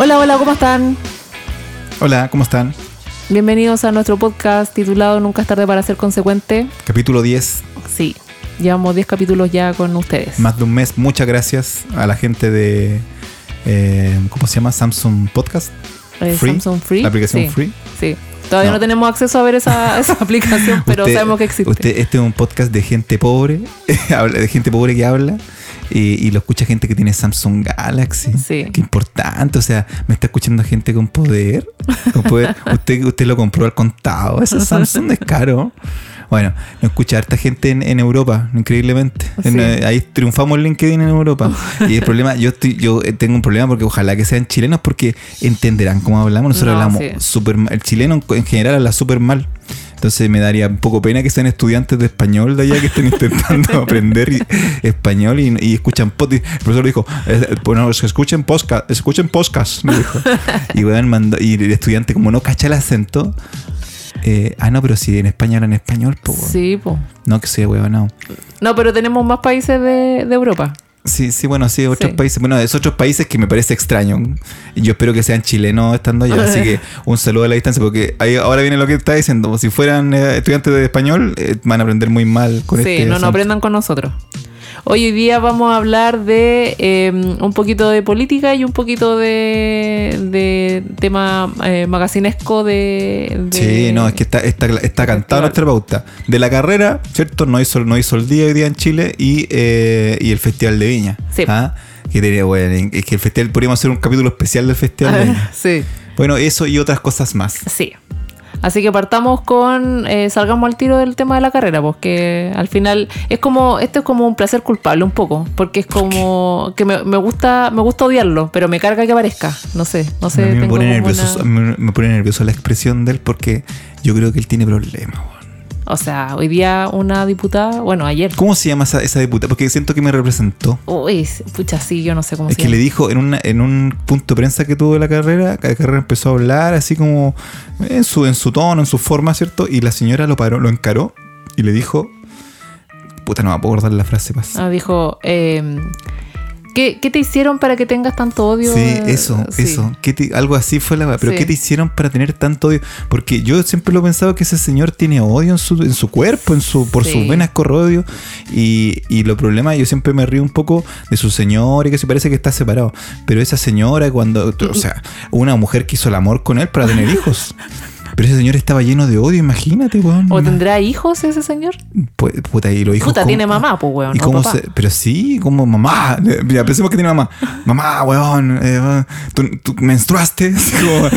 Hola, hola, ¿cómo están? Hola, ¿cómo están? Bienvenidos a nuestro podcast titulado Nunca es tarde para ser consecuente. Capítulo 10, Sí, llevamos 10 capítulos ya con ustedes. más de un mes. Muchas gracias a la gente de. eh, ¿Cómo se llama? Samsung Podcast. Eh, Free, Samsung Free. La aplicación sí, Free. Sí. Todavía no. No. tenemos acceso a ver esa, esa aplicación, pero Usted- sabemos que existe. Usted, este es un podcast de gente pobre, habla- de gente pobre que habla. Y, y lo escucha gente que tiene Samsung Galaxy. Sí. Qué importante. O sea, me está escuchando gente con poder. Con poder. usted, usted lo compró al contado. Ese Samsung es caro. Bueno, nos escucha harta gente en, en Europa, increíblemente. En, Sí. eh, ahí triunfamos en LinkedIn en Europa. Y el problema, yo estoy, yo eh, tengo un problema porque ojalá que sean chilenos porque entenderán cómo hablamos. Nosotros No, hablamos sí. súper mal. El chileno en general habla súper mal. Entonces me daría un poco pena que sean estudiantes de español de allá que estén intentando aprender y- español y, y escuchan podcast. El profesor dijo, bueno, que escuchen podcast, escuchen podcast, me dijo. Y, mandó- y el estudiante como no cacha el acento, eh, ah no, pero si en España hablan español, pues Sí, po. no que sea weón, no. No, pero tenemos más países de, de Europa. Sí, sí, bueno, sí, otros Sí. países. Bueno, es otros países que me parece extraño. Y Yo espero que sean chilenos estando allá. Así que un saludo a la distancia, porque ahí ahora viene lo que está diciendo. Si fueran eh, estudiantes de español, eh, van a aprender muy mal con sí, este. no, no aprendan con nosotros. Hoy hoy día vamos a hablar de eh, un poquito de política y un poquito de, de tema eh, magacinesco de, de- Sí, no, es que está, está, está cantada nuestra pauta. De la carrera, ¿cierto? No hizo, no hizo el día hoy día en Chile y, eh, y el Festival de Viña. Sí. ¿Ah? Que tenía, bueno, es que el festival, podríamos hacer un capítulo especial del Festival de Viña. sí, Bueno, eso y otras cosas más. sí. Así que partamos con, eh, salgamos al tiro del tema de la carrera, porque al final es como, esto es como un placer culpable un poco, porque es como que me, me gusta, me gusta odiarlo, pero me carga que aparezca, no sé, no sé. a mí me pone, nervioso, una- me pone nervioso la expresión de él porque yo creo que él tiene problemas. O sea, hoy día una diputada, bueno, ayer. ¿Cómo se llama esa, esa diputada? Porque siento que me representó. Uy, pucha, sí, yo no sé cómo Es se que le llama. dijo en, una, en un punto de prensa que tuvo de la carrera, la carrera empezó a hablar así como en su, en su tono, en su forma, ¿cierto? Y la señora lo paró, lo encaró y le dijo, puta, no va a poder dar la frase más. Ah, dijo, eh, ¿qué, qué te hicieron para que tengas tanto odio? Sí, eso, sí. eso. ¿Qué te- algo así fue la Pero Sí. ¿qué te hicieron para tener tanto odio? Porque yo siempre lo he pensado que ese señor tiene odio en su, en su cuerpo, en su, por Sí. sus venas corre odio. Y, y lo problema, yo siempre me río un poco de su señor y que se parece que está separado. Pero esa señora, cuando, o sea, una mujer que hizo el amor con él para tener hijos. Pero ese señor estaba lleno de odio, imagínate, weón. ¿O tendrá hijos ese señor? Pu- Puta, y los hijos. Puta, ¿cómo- tiene mamá, pues, weón. ¿Y o cómo papá. se.? Pero sí, como mamá. Mira, pensemos que tiene mamá. Mamá, weón. eh, tú, tú menstruaste. Como,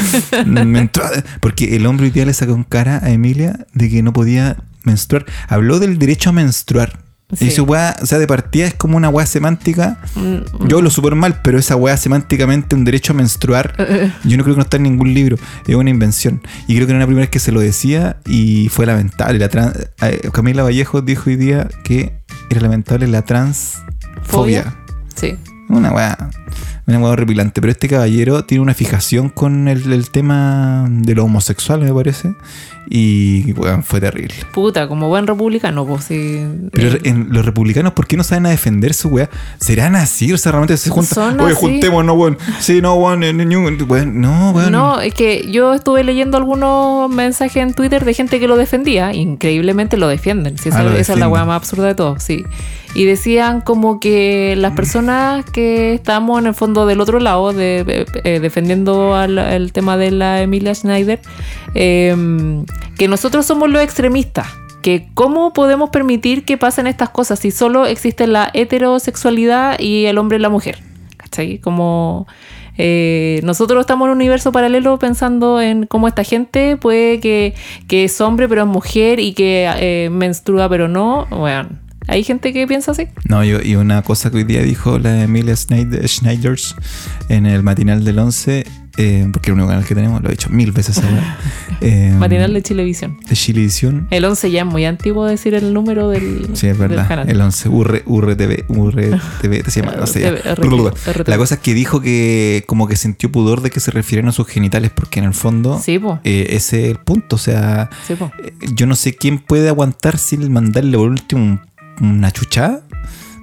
Porque el hombre hoy día le sacó en cara a Emilia de que no podía menstruar. Habló del derecho a menstruar. Sí. Y su weá, o sea, de partida es como una weá semántica. Mm, Yo lo súper mal, pero esa weá semánticamente, un derecho a menstruar, Eh, yo no creo que no está en ningún libro. Es una invención. Y creo que era la primera vez que se lo decía y fue lamentable. La tran- eh, Camila Vallejo dijo hoy día que era lamentable la transfobia. ¿Fobia? Sí. Una weá. Una weá horripilante. Pero este caballero tiene una fijación con el, el tema de lo homosexual, me parece. Y weón, fue terrible. Puta, como buen republicano, pues sí. Pero Eh, en los republicanos, ¿por qué no saben a defender su weá? ¿Serán así? O sea, realmente se juntan. Oye, juntémonos, weón. Sí, no, weón. No, weón. No, es que yo estuve leyendo algunos mensajes en Twitter de gente que lo defendía. Increíblemente lo defienden. Si esa, Ah, lo esa es la weá más absurda de todo, sí. Y decían como que las personas que estamos en el fondo del otro lado, de, eh, defendiendo al, el tema de la Emilia Schneider, eh, que nosotros somos los extremistas. Que cómo podemos permitir que pasen estas cosas si solo existe la heterosexualidad y el hombre y la mujer. ¿Cachai? Como eh, nosotros estamos en un universo paralelo pensando en cómo esta gente puede que, que es hombre pero es mujer y que eh, menstrua pero no. Bueno, hay gente que piensa así. No, yo, y una cosa que hoy día dijo la Emilia Schneider, Schneiders en el matinal del 11, eh, porque es el único canal que tenemos, lo he dicho mil veces ahora. eh, Matinal de Chilevisión. de Chilevisión. El 11 ya es muy antiguo decir el número del, Sí, es del verdad. canal. El 11, UR, URTV, URTV, se llama, no sé. RTV. La cosa es que dijo que como que sintió pudor de que se refirieran a sus genitales, porque en el fondo Sí, po. eh, ese es el punto. O sea, Sí, po. eh, yo no sé quién puede aguantar sin mandarle por último un- una chuchada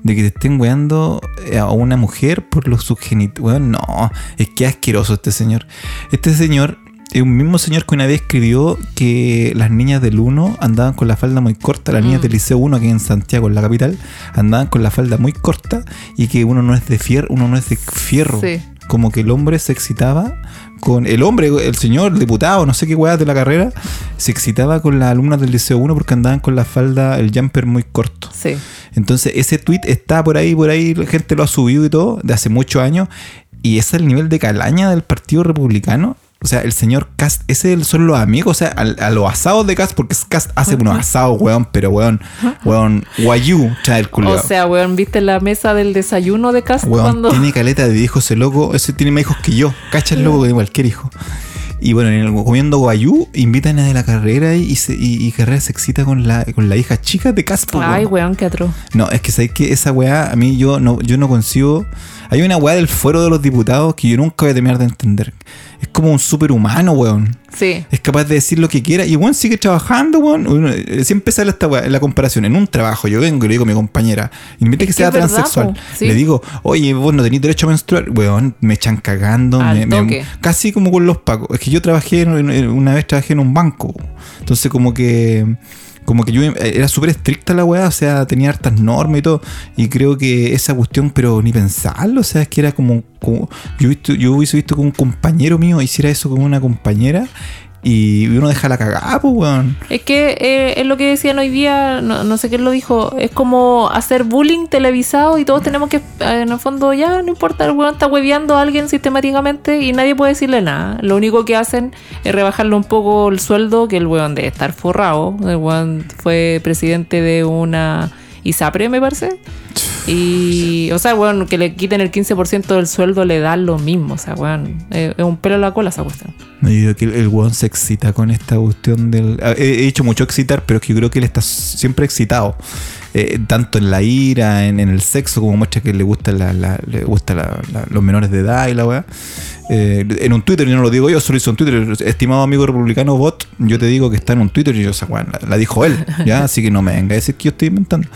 de que te estén weando eh, a una mujer por los subgenitos. Weón, no, es que asqueroso este señor. Este señor es un mismo señor que una vez escribió que las niñas del 1 andaban con la falda muy corta, las niñas Mm. del Liceo 1 aquí en Santiago, en la capital, andaban con la falda muy corta y que uno no es de fierro, uno no es de fierro. Sí. Como que el hombre se excitaba con el hombre, el señor, el diputado, no sé qué weá de la carrera, se excitaba con las alumnas del Liceo 1 porque andaban con la falda, el jumper muy corto. Sí. Entonces, ese tweet está por ahí, por ahí, la gente lo ha subido y todo, de hace muchos años. Y ese es el nivel de calaña del Partido Republicano. O sea, el señor Cast, ese son los amigos, o sea, al- a, los asados de Cast, porque Cast hace unos asados, weón, pero weón, weón, guayú, trae el O culiao. sea, weón, ¿viste la mesa del desayuno de casa Weón, cuando tiene caleta de hijos ese loco. Ese tiene más hijos que yo. Cacha el loco que cualquier hijo. Y bueno, en el, comiendo guayú, invitan a de la carrera y, se, y, y Carrera se excita con la, con la hija chica de Caspo. Ay, weón, qué atroz. No, es que sabéis que esa weá, a mí yo no, yo no consigo. Hay una weá del fuero de los diputados que yo nunca voy a terminar de entender. Es como un superhumano, weón. Sí. Es capaz de decir lo que quiera y weón sigue trabajando, weón. Uno, eh, siempre sale esta weá, la comparación. En un trabajo, yo vengo y le digo a mi compañera, invite Es que que sea transexual. sí. Le digo, oye, vos no tenés derecho a menstruar. Weón, me echan cagando. Me- me- casi como con los pacos. Es que yo trabajé, en- una vez trabajé en un banco. Entonces como que... Como que yo era súper estricta la weá, o sea, tenía hartas normas y todo. Y creo que esa cuestión, pero ni pensarlo, o sea, es que era como. como- yo, visto, yo hubiese visto que un compañero mío hiciera eso con una compañera y uno deja la cagada, pues, weón. Es que eh, es lo que decían hoy día, no, no sé quién lo dijo, es como hacer bullying televisado y todos tenemos que, eh, en el fondo, ya no importa, el weón está hueveando a alguien sistemáticamente y nadie puede decirle nada. Lo único que hacen es rebajarle un poco el sueldo, que el weón debe estar forrado. El weón fue presidente de una ISAPRE, me parece. Y, o sea, weón, que le quiten el 15% del sueldo le da lo mismo. O sea, weón, eh, es un pelo a la cola esa cuestión. Me digo que el, weón se excita con esta cuestión del. ah, He, dicho mucho excitar, pero es que yo creo que él está siempre excitado. Eh, tanto en la ira, en, en el sexo, como muestra que le gusta la, la- le gusta los menores de edad y la weá. Eh, en un Twitter, yo no lo digo yo, solo hizo un Twitter. Estimado amigo republicano bot, yo te digo que está en un Twitter y yo, esa weá, la, la dijo él, ¿ya? Así que no me venga a decir que yo estoy inventando.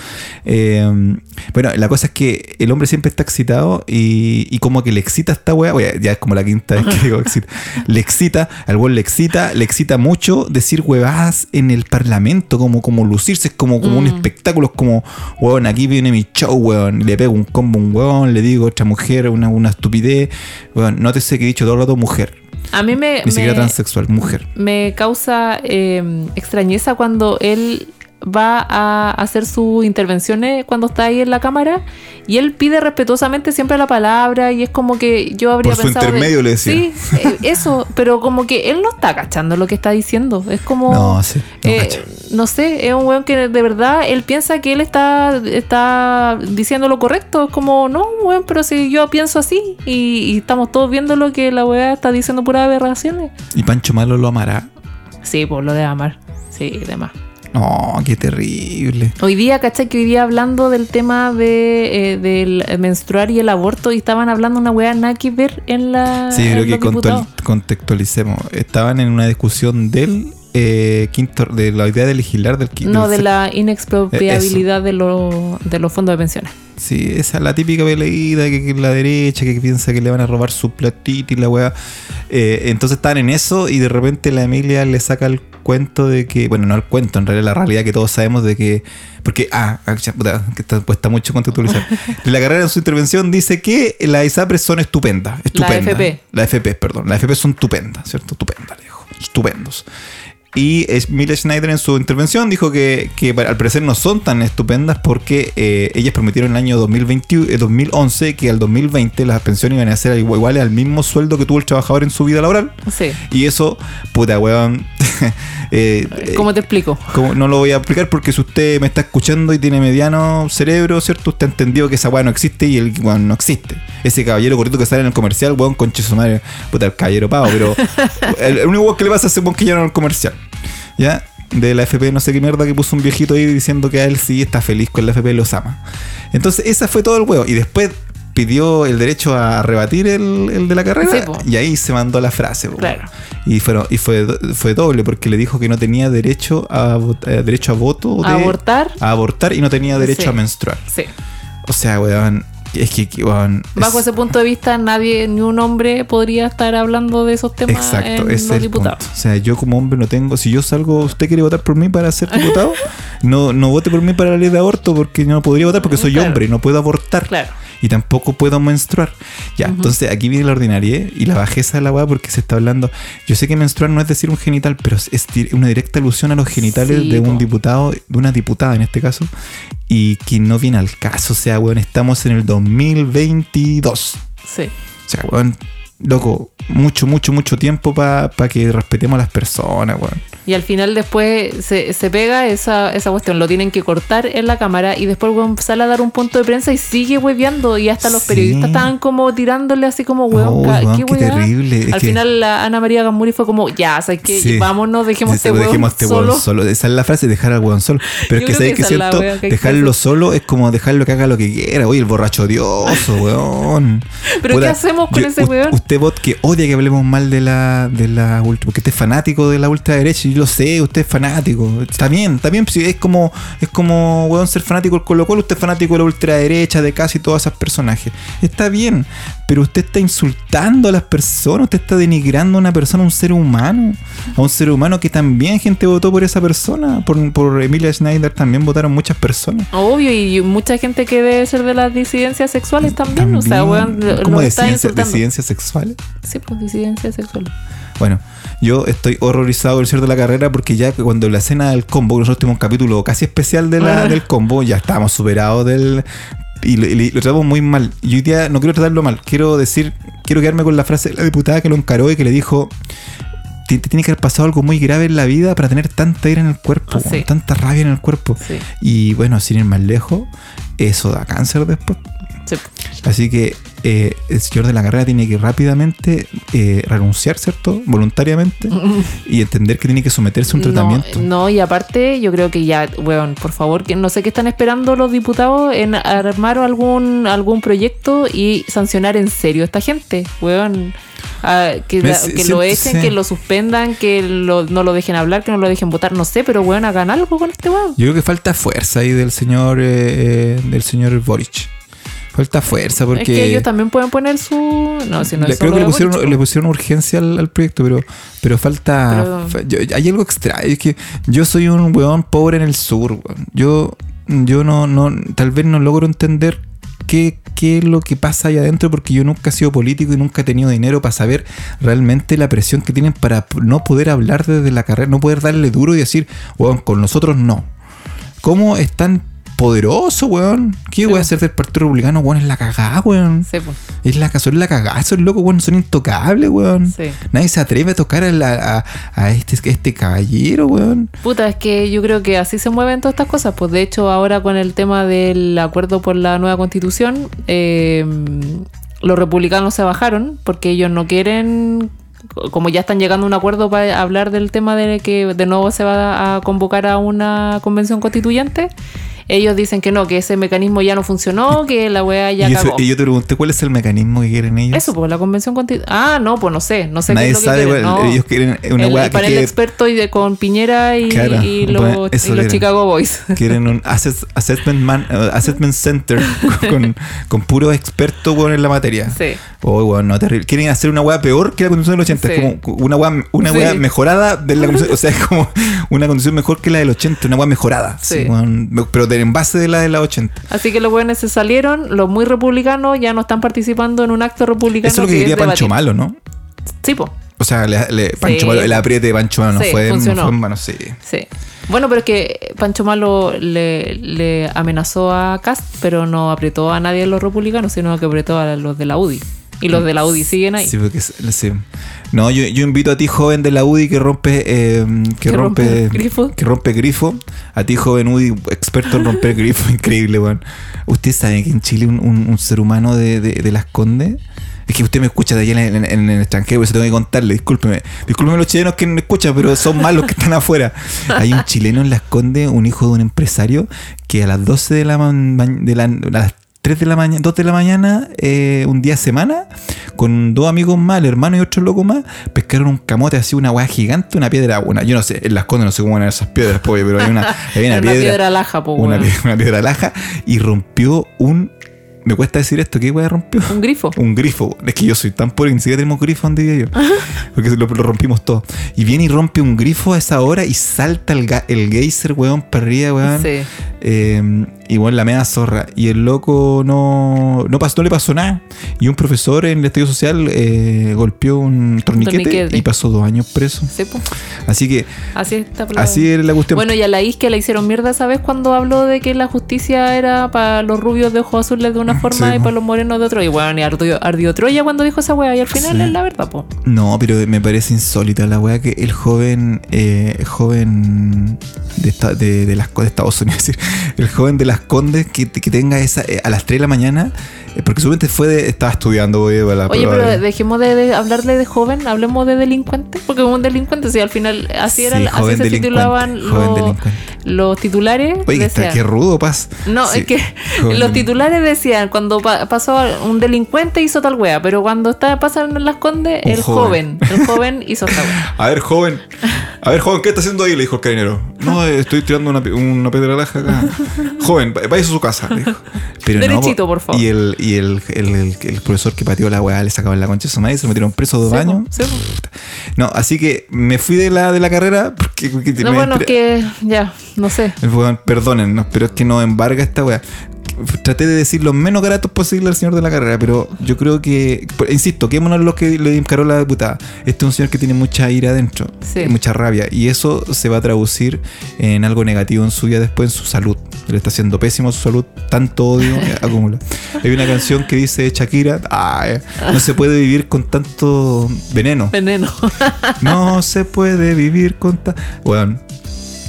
Eh, bueno, la cosa es que el hombre siempre está excitado y, y como que le excita esta weá, ya es como la quinta vez que digo excita, le excita, al weón le excita, le excita mucho decir huevadas en el parlamento, como, como lucirse, es como, como un Mm. espectáculo, es como, weón, aquí viene mi show, weón, le pego un combo a un weón, le digo a otra mujer una, una estupidez, weón, nótese que he dicho todo el rato mujer, A mí me, ni siquiera me- transexual, mujer. me causa eh, extrañeza cuando él va a hacer sus intervenciones cuando está ahí en la cámara y él pide respetuosamente siempre la palabra y es como que yo habría Por su pensado de- intermedio le decía. sí eh, eso pero como que él no está cachando lo que está diciendo es como No, sí, no eh, no sé, es un weón que de verdad él piensa que él está, está diciendo lo correcto. Es como, no, weón, pero si yo pienso así y, y estamos todos viendo lo que la weá está diciendo puras aberraciones. Y Pancho Malo lo amará. Sí, pues lo de amar. Sí, demás. No, qué terrible. Hoy día, ¿cachai? Que hoy día hablando del tema de, eh, del menstruar y el aborto y estaban hablando una weá nada que ver en la. Sí, creo que diputados. contextualicemos. Estaban en una discusión del eh, quinto, de la idea de legislar del quinto. No, de la inexpropiabilidad de, lo- de los fondos de pensiones. Sí, esa es la típica peleída que, que la derecha que piensa que le van a robar su platito y la weá. Eh, entonces estaban en eso y de repente la Emilia le saca el cuento de que, bueno, no el cuento, en realidad la realidad que todos sabemos de que, porque, ah, ah, que está puesta mucho contextualizar. De la carrera en su intervención dice que las ISAPRES son estupendas. estupendas. FP. La FP, perdón. Las FP son estupendas, ¿cierto? Estupendas, le dijo. Estupendos. Y Emilia Schneider en su intervención dijo que, que al parecer no son tan estupendas porque eh, ellas prometieron en el año 2020, eh, 2011 que al 2020 las pensiones iban a ser igual- iguales al mismo sueldo que tuvo el trabajador en su vida laboral. Sí. Y eso, puta weón, eh, eh, ¿Cómo te explico? como no lo voy a explicar porque si usted me está escuchando y tiene mediano cerebro, ¿cierto? Usted ha entendido que esa weá no existe y el weón no existe. Ese caballero gordito que sale en el comercial, weón, su madre, puta, el caballero pavo, pero el, el único weón que le pasa a ese weón que ya no en el comercial. ¿Ya? De la FP, no sé qué mierda, que puso un viejito ahí diciendo que a él sí está feliz con la FP y los ama. Entonces, esa fue todo el huevo. Y después pidió el derecho a rebatir el, el de la carrera Sí, y ahí se mandó la frase. Claro. Y, fueron, y fue, fue doble porque le dijo que no tenía derecho a, eh, derecho a voto. ¿A abortar? A abortar y no tenía derecho Sí. a menstruar. Sí. O sea, weón, es que, Bajo es- ese punto de vista, nadie, ni un hombre podría estar hablando de esos temas Exacto, en los es el diputados. punto. O sea, yo como hombre no tengo. Si yo salgo, usted quiere votar por mí para ser diputado, no, no vote por mí para la ley de aborto porque no podría votar porque soy Claro. hombre y no puedo abortar. Claro. Y tampoco puedo menstruar. Ya, entonces aquí viene la ordinaria y la bajeza de la weá porque se está hablando. Yo sé que menstruar no es decir un genital, pero es una directa alusión a los genitales Sí, de un diputado, de una diputada en este caso, y que no viene al caso. O sea, weón, estamos en el 2022. Sí. O sea, weón, loco, mucho, mucho, mucho tiempo para que respetemos a las personas, weón. Y al final después se, se pega esa, esa cuestión, lo tienen que cortar en la cámara y después weón, sale a dar un punto de prensa y sigue hueveando y hasta los Sí. periodistas estaban como tirándole así como weón, Oh, weón, qué, qué terrible, es Al que- final la Ana María Gamuri fue como, ya, ¿sabes qué? Sí. Vámonos, dejemos Sí, este weón dejemos este weón solo. Esa es la frase, dejar al weón solo. Pero Yo es que sabes que que es siento, wea que que dejarlo hacer. solo es como dejarlo que haga lo que quiera. Oye, el borracho odioso, weón. ¿Pero qué hacemos con ese weón? Usted, bot, que odia que hablemos mal de la, de la ultra, porque usted es fanático de la ultraderecha, yo lo sé, usted es fanático. Está bien, está bien, es como, es como, weón, ser fanático del Colo Colo, usted es fanático de la ultraderecha, de casi todos esos personajes. Está bien, pero usted está insultando a las personas, usted está denigrando a una persona, a un ser humano, a un ser humano que también gente votó por esa persona, por, por Emilia Schneider también votaron muchas personas. Obvio, y mucha gente que debe ser de las disidencias sexuales también, o sea, weón, ¿Cómo disidencia- disidencias sexuales? Sí, pues disidencias sexuales. Bueno, yo estoy horrorizado del cierre de la carrera porque ya que cuando la escena del combo, nosotros tuvimos un capítulo casi especial de la, Ah. del combo, ya estábamos superados del... Y lo, y lo tratamos muy mal. Y hoy día no quiero tratarlo mal, quiero decir, quiero quedarme con la frase de la diputada que lo encaró y que le dijo... "Ti- Te tiene que haber pasado algo muy grave en la vida para tener tanta ira en el cuerpo, Sí. tanta rabia en el cuerpo. Sí, Y bueno, sin ir más lejos, eso da cáncer después. Sí. Así que eh, el señor de la carrera tiene que rápidamente eh, renunciar, ¿cierto? Voluntariamente. y entender que tiene que someterse a un tratamiento. No, no, y aparte, yo creo que ya, weón, por favor, que no sé qué están esperando los diputados en armar algún, algún proyecto y sancionar en serio a esta gente, weón. Ah, que Me- la- sí, que sí, lo echen, sí. que lo suspendan, que lo- no lo dejen hablar, que no lo dejen votar, no sé, pero weón, hagan algo con este weón. Yo creo que falta fuerza ahí del señor eh, eh, del señor Boric. Falta fuerza porque Es que ellos también pueden poner su. No, si no le- creo que le pusieron, Boric, le pusieron urgencia al, al proyecto, pero, pero falta. Pero- fa- yo- hay algo extraño. Es que yo soy un weón pobre en el sur, weón. Yo, yo no, no, tal vez no logro entender qué, qué es lo que pasa ahí adentro, porque yo nunca he sido político y nunca he tenido dinero para saber realmente la presión que tienen para no poder hablar desde la carrera, no poder darle duro y decir, weón, con nosotros no. ¿Cómo es tan poderoso, weón? ¿Qué voy a hacer del Partido Republicano, weón? Es la cagada, weón. Sí, pues, Es la son la cagada, esos locos, weón, son intocables, weón. sí. Nadie se atreve a tocar a, la- a- a este, este caballero, weón. Puta, es que yo creo que así se mueven todas estas cosas. Pues de hecho, ahora con el tema del acuerdo por la nueva constitución, eh, los republicanos se bajaron porque ellos no quieren, como ya están llegando a un acuerdo para hablar del tema de que de nuevo se va a convocar a una convención constituyente. Ellos dicen que no, que ese mecanismo ya no funcionó, que la weá ya y, eso- cagó. y yo te pregunté, ¿cuál es el mecanismo que quieren ellos? Eso, pues la convención constituyente. Ah, no, pues no sé, no sé qué Nadie es lo que sabe, quieren, weón. no. Ellos quieren una el, weá el que panel quede- experto y de, con Piñera y, Claro, y bueno, los, y los. Chicago Boys. Quieren un assess- assessment, man- uh, assessment center con, con puros expertos en la materia. Sí. Oh, weón, no, terrible. Quieren hacer una weá peor que la constitución del 80. Sí. Es como una weá, una Sí. weá mejorada de la constitución. O sea, es como una constitución mejor que la del 80, una weá mejorada. Sí. Weón. pero de- en base de la de la 80. Así que los buenos se salieron, los muy republicanos ya no están participando en un acto republicano. Eso es lo que quería Pancho. Malo, ¿no? Sí, po. O sea, le- le- Pancho Sí. Malo, el apriete de Pancho Malo no Sí, fue, no funcionó. fue en vano, sí. Sí. Bueno, pero es que Pancho Malo le, le amenazó a Cast, pero no apretó a nadie de los republicanos, sino que apretó a los de la UDI. Y los de la UDI siguen ahí. Sí, porque sí. No, yo, yo invito a ti, joven de la UDI, que rompe, eh, que, Que rompe rompe, grifo. que rompe grifo. A ti, joven UDI, experto en romper grifo, increíble, weón. ¿Usted sabe que en Chile un, un- un ser humano de, de, de las Condes? Es que usted me escucha de allá en, en- en el extranjero, eso tengo que contarle, discúlpeme. Discúlpeme los chilenos que no escuchan, pero son más los que están afuera. Hay un chileno en Las Condes, un hijo de un empresario, que a las 12 de la, de la a las 3 de la mañana, 2 de la mañana, eh, un día a semana, con dos amigos más, el hermano y otro loco más, pescaron un camote así, una hueá gigante, una piedra, una, yo no sé, en las condes no sé cómo eran esas piedras, pollo, pero hay una, hay una Era una piedra, piedra laja, po, una, weón. pie- una piedra laja, y rompió un me cuesta decir esto, ¿qué weá rompió? Un grifo. Un grifo. Es que yo soy tan pobre que ni siquiera tenemos grifo donde yo. Porque lo, lo rompimos todo. Y viene y rompe un grifo a esa hora y salta el, ga- el geyser, weón, para arriba, weón. Sí. Eh, igual la media zorra. Y el loco no, no, pasó, no le pasó nada. Y un profesor en el estudio social eh, golpeó un torniquete, torniquete. y pasó dos años preso. Así que Así está. así era la cuestión. Bueno, y a la Isquia la hicieron mierda, ¿sabes? Cuando habló de que la justicia era para los rubios de ojos azules de una forma Sí, y po. para los morenos de otro. Y bueno, y ardió, ardió Troya cuando dijo esa wea. Y al final Sí. es la verdad, po. No, pero me parece insólita la weá que el joven, eh, joven de, esta- de, de las de Estados Unidos, es decir, el joven de las Condes que, que tenga esa eh, a las 3 de la mañana, eh, porque seguramente fue de, estaba estudiando la Oye, pero de- dejemos de, de hablarle de joven, hablemos de delincuente. Porque un delincuente, si al final así, era, Sí, así joven se titulaban los. Los titulares. Oye, que está, decían- qué rudo, paz. No, Sí, es que los titulares decían cuando pa- pasó un delincuente hizo tal wea, pero cuando está pasando en las condes, Un el joven. joven. el joven hizo esta wea. A ver, joven. A ver, joven, ¿qué está haciendo ahí? Le dijo el carabinero. No, estoy tirando una, una piedra laja acá. Joven, va- vaya a su casa. le dijo. Pero Derechito, po- por favor. Y el, y el, el, el- profesor que pateó la weá le sacaban la concha de su madre se lo metieron preso dos Sí, años. sí. No, así que me fui de la, de la carrera porque, porque No, me bueno, que ya, no sé. Weón, perdonen, no, pero es que no embarga esta weá. Traté de decir lo menos gratos posible al señor de la carrera, pero yo creo que, insisto, quémonos lo que le encaró la diputada. Este es un señor que tiene mucha ira adentro, Sí. mucha rabia, y eso se va a traducir en algo negativo en su vida después, en su salud. Le está haciendo pésimo a su salud, tanto odio eh, acumula. Hay una canción que dice Shakira, "Ah, eh, no se puede vivir con tanto veneno. Veneno. No se puede vivir con ta... Weón,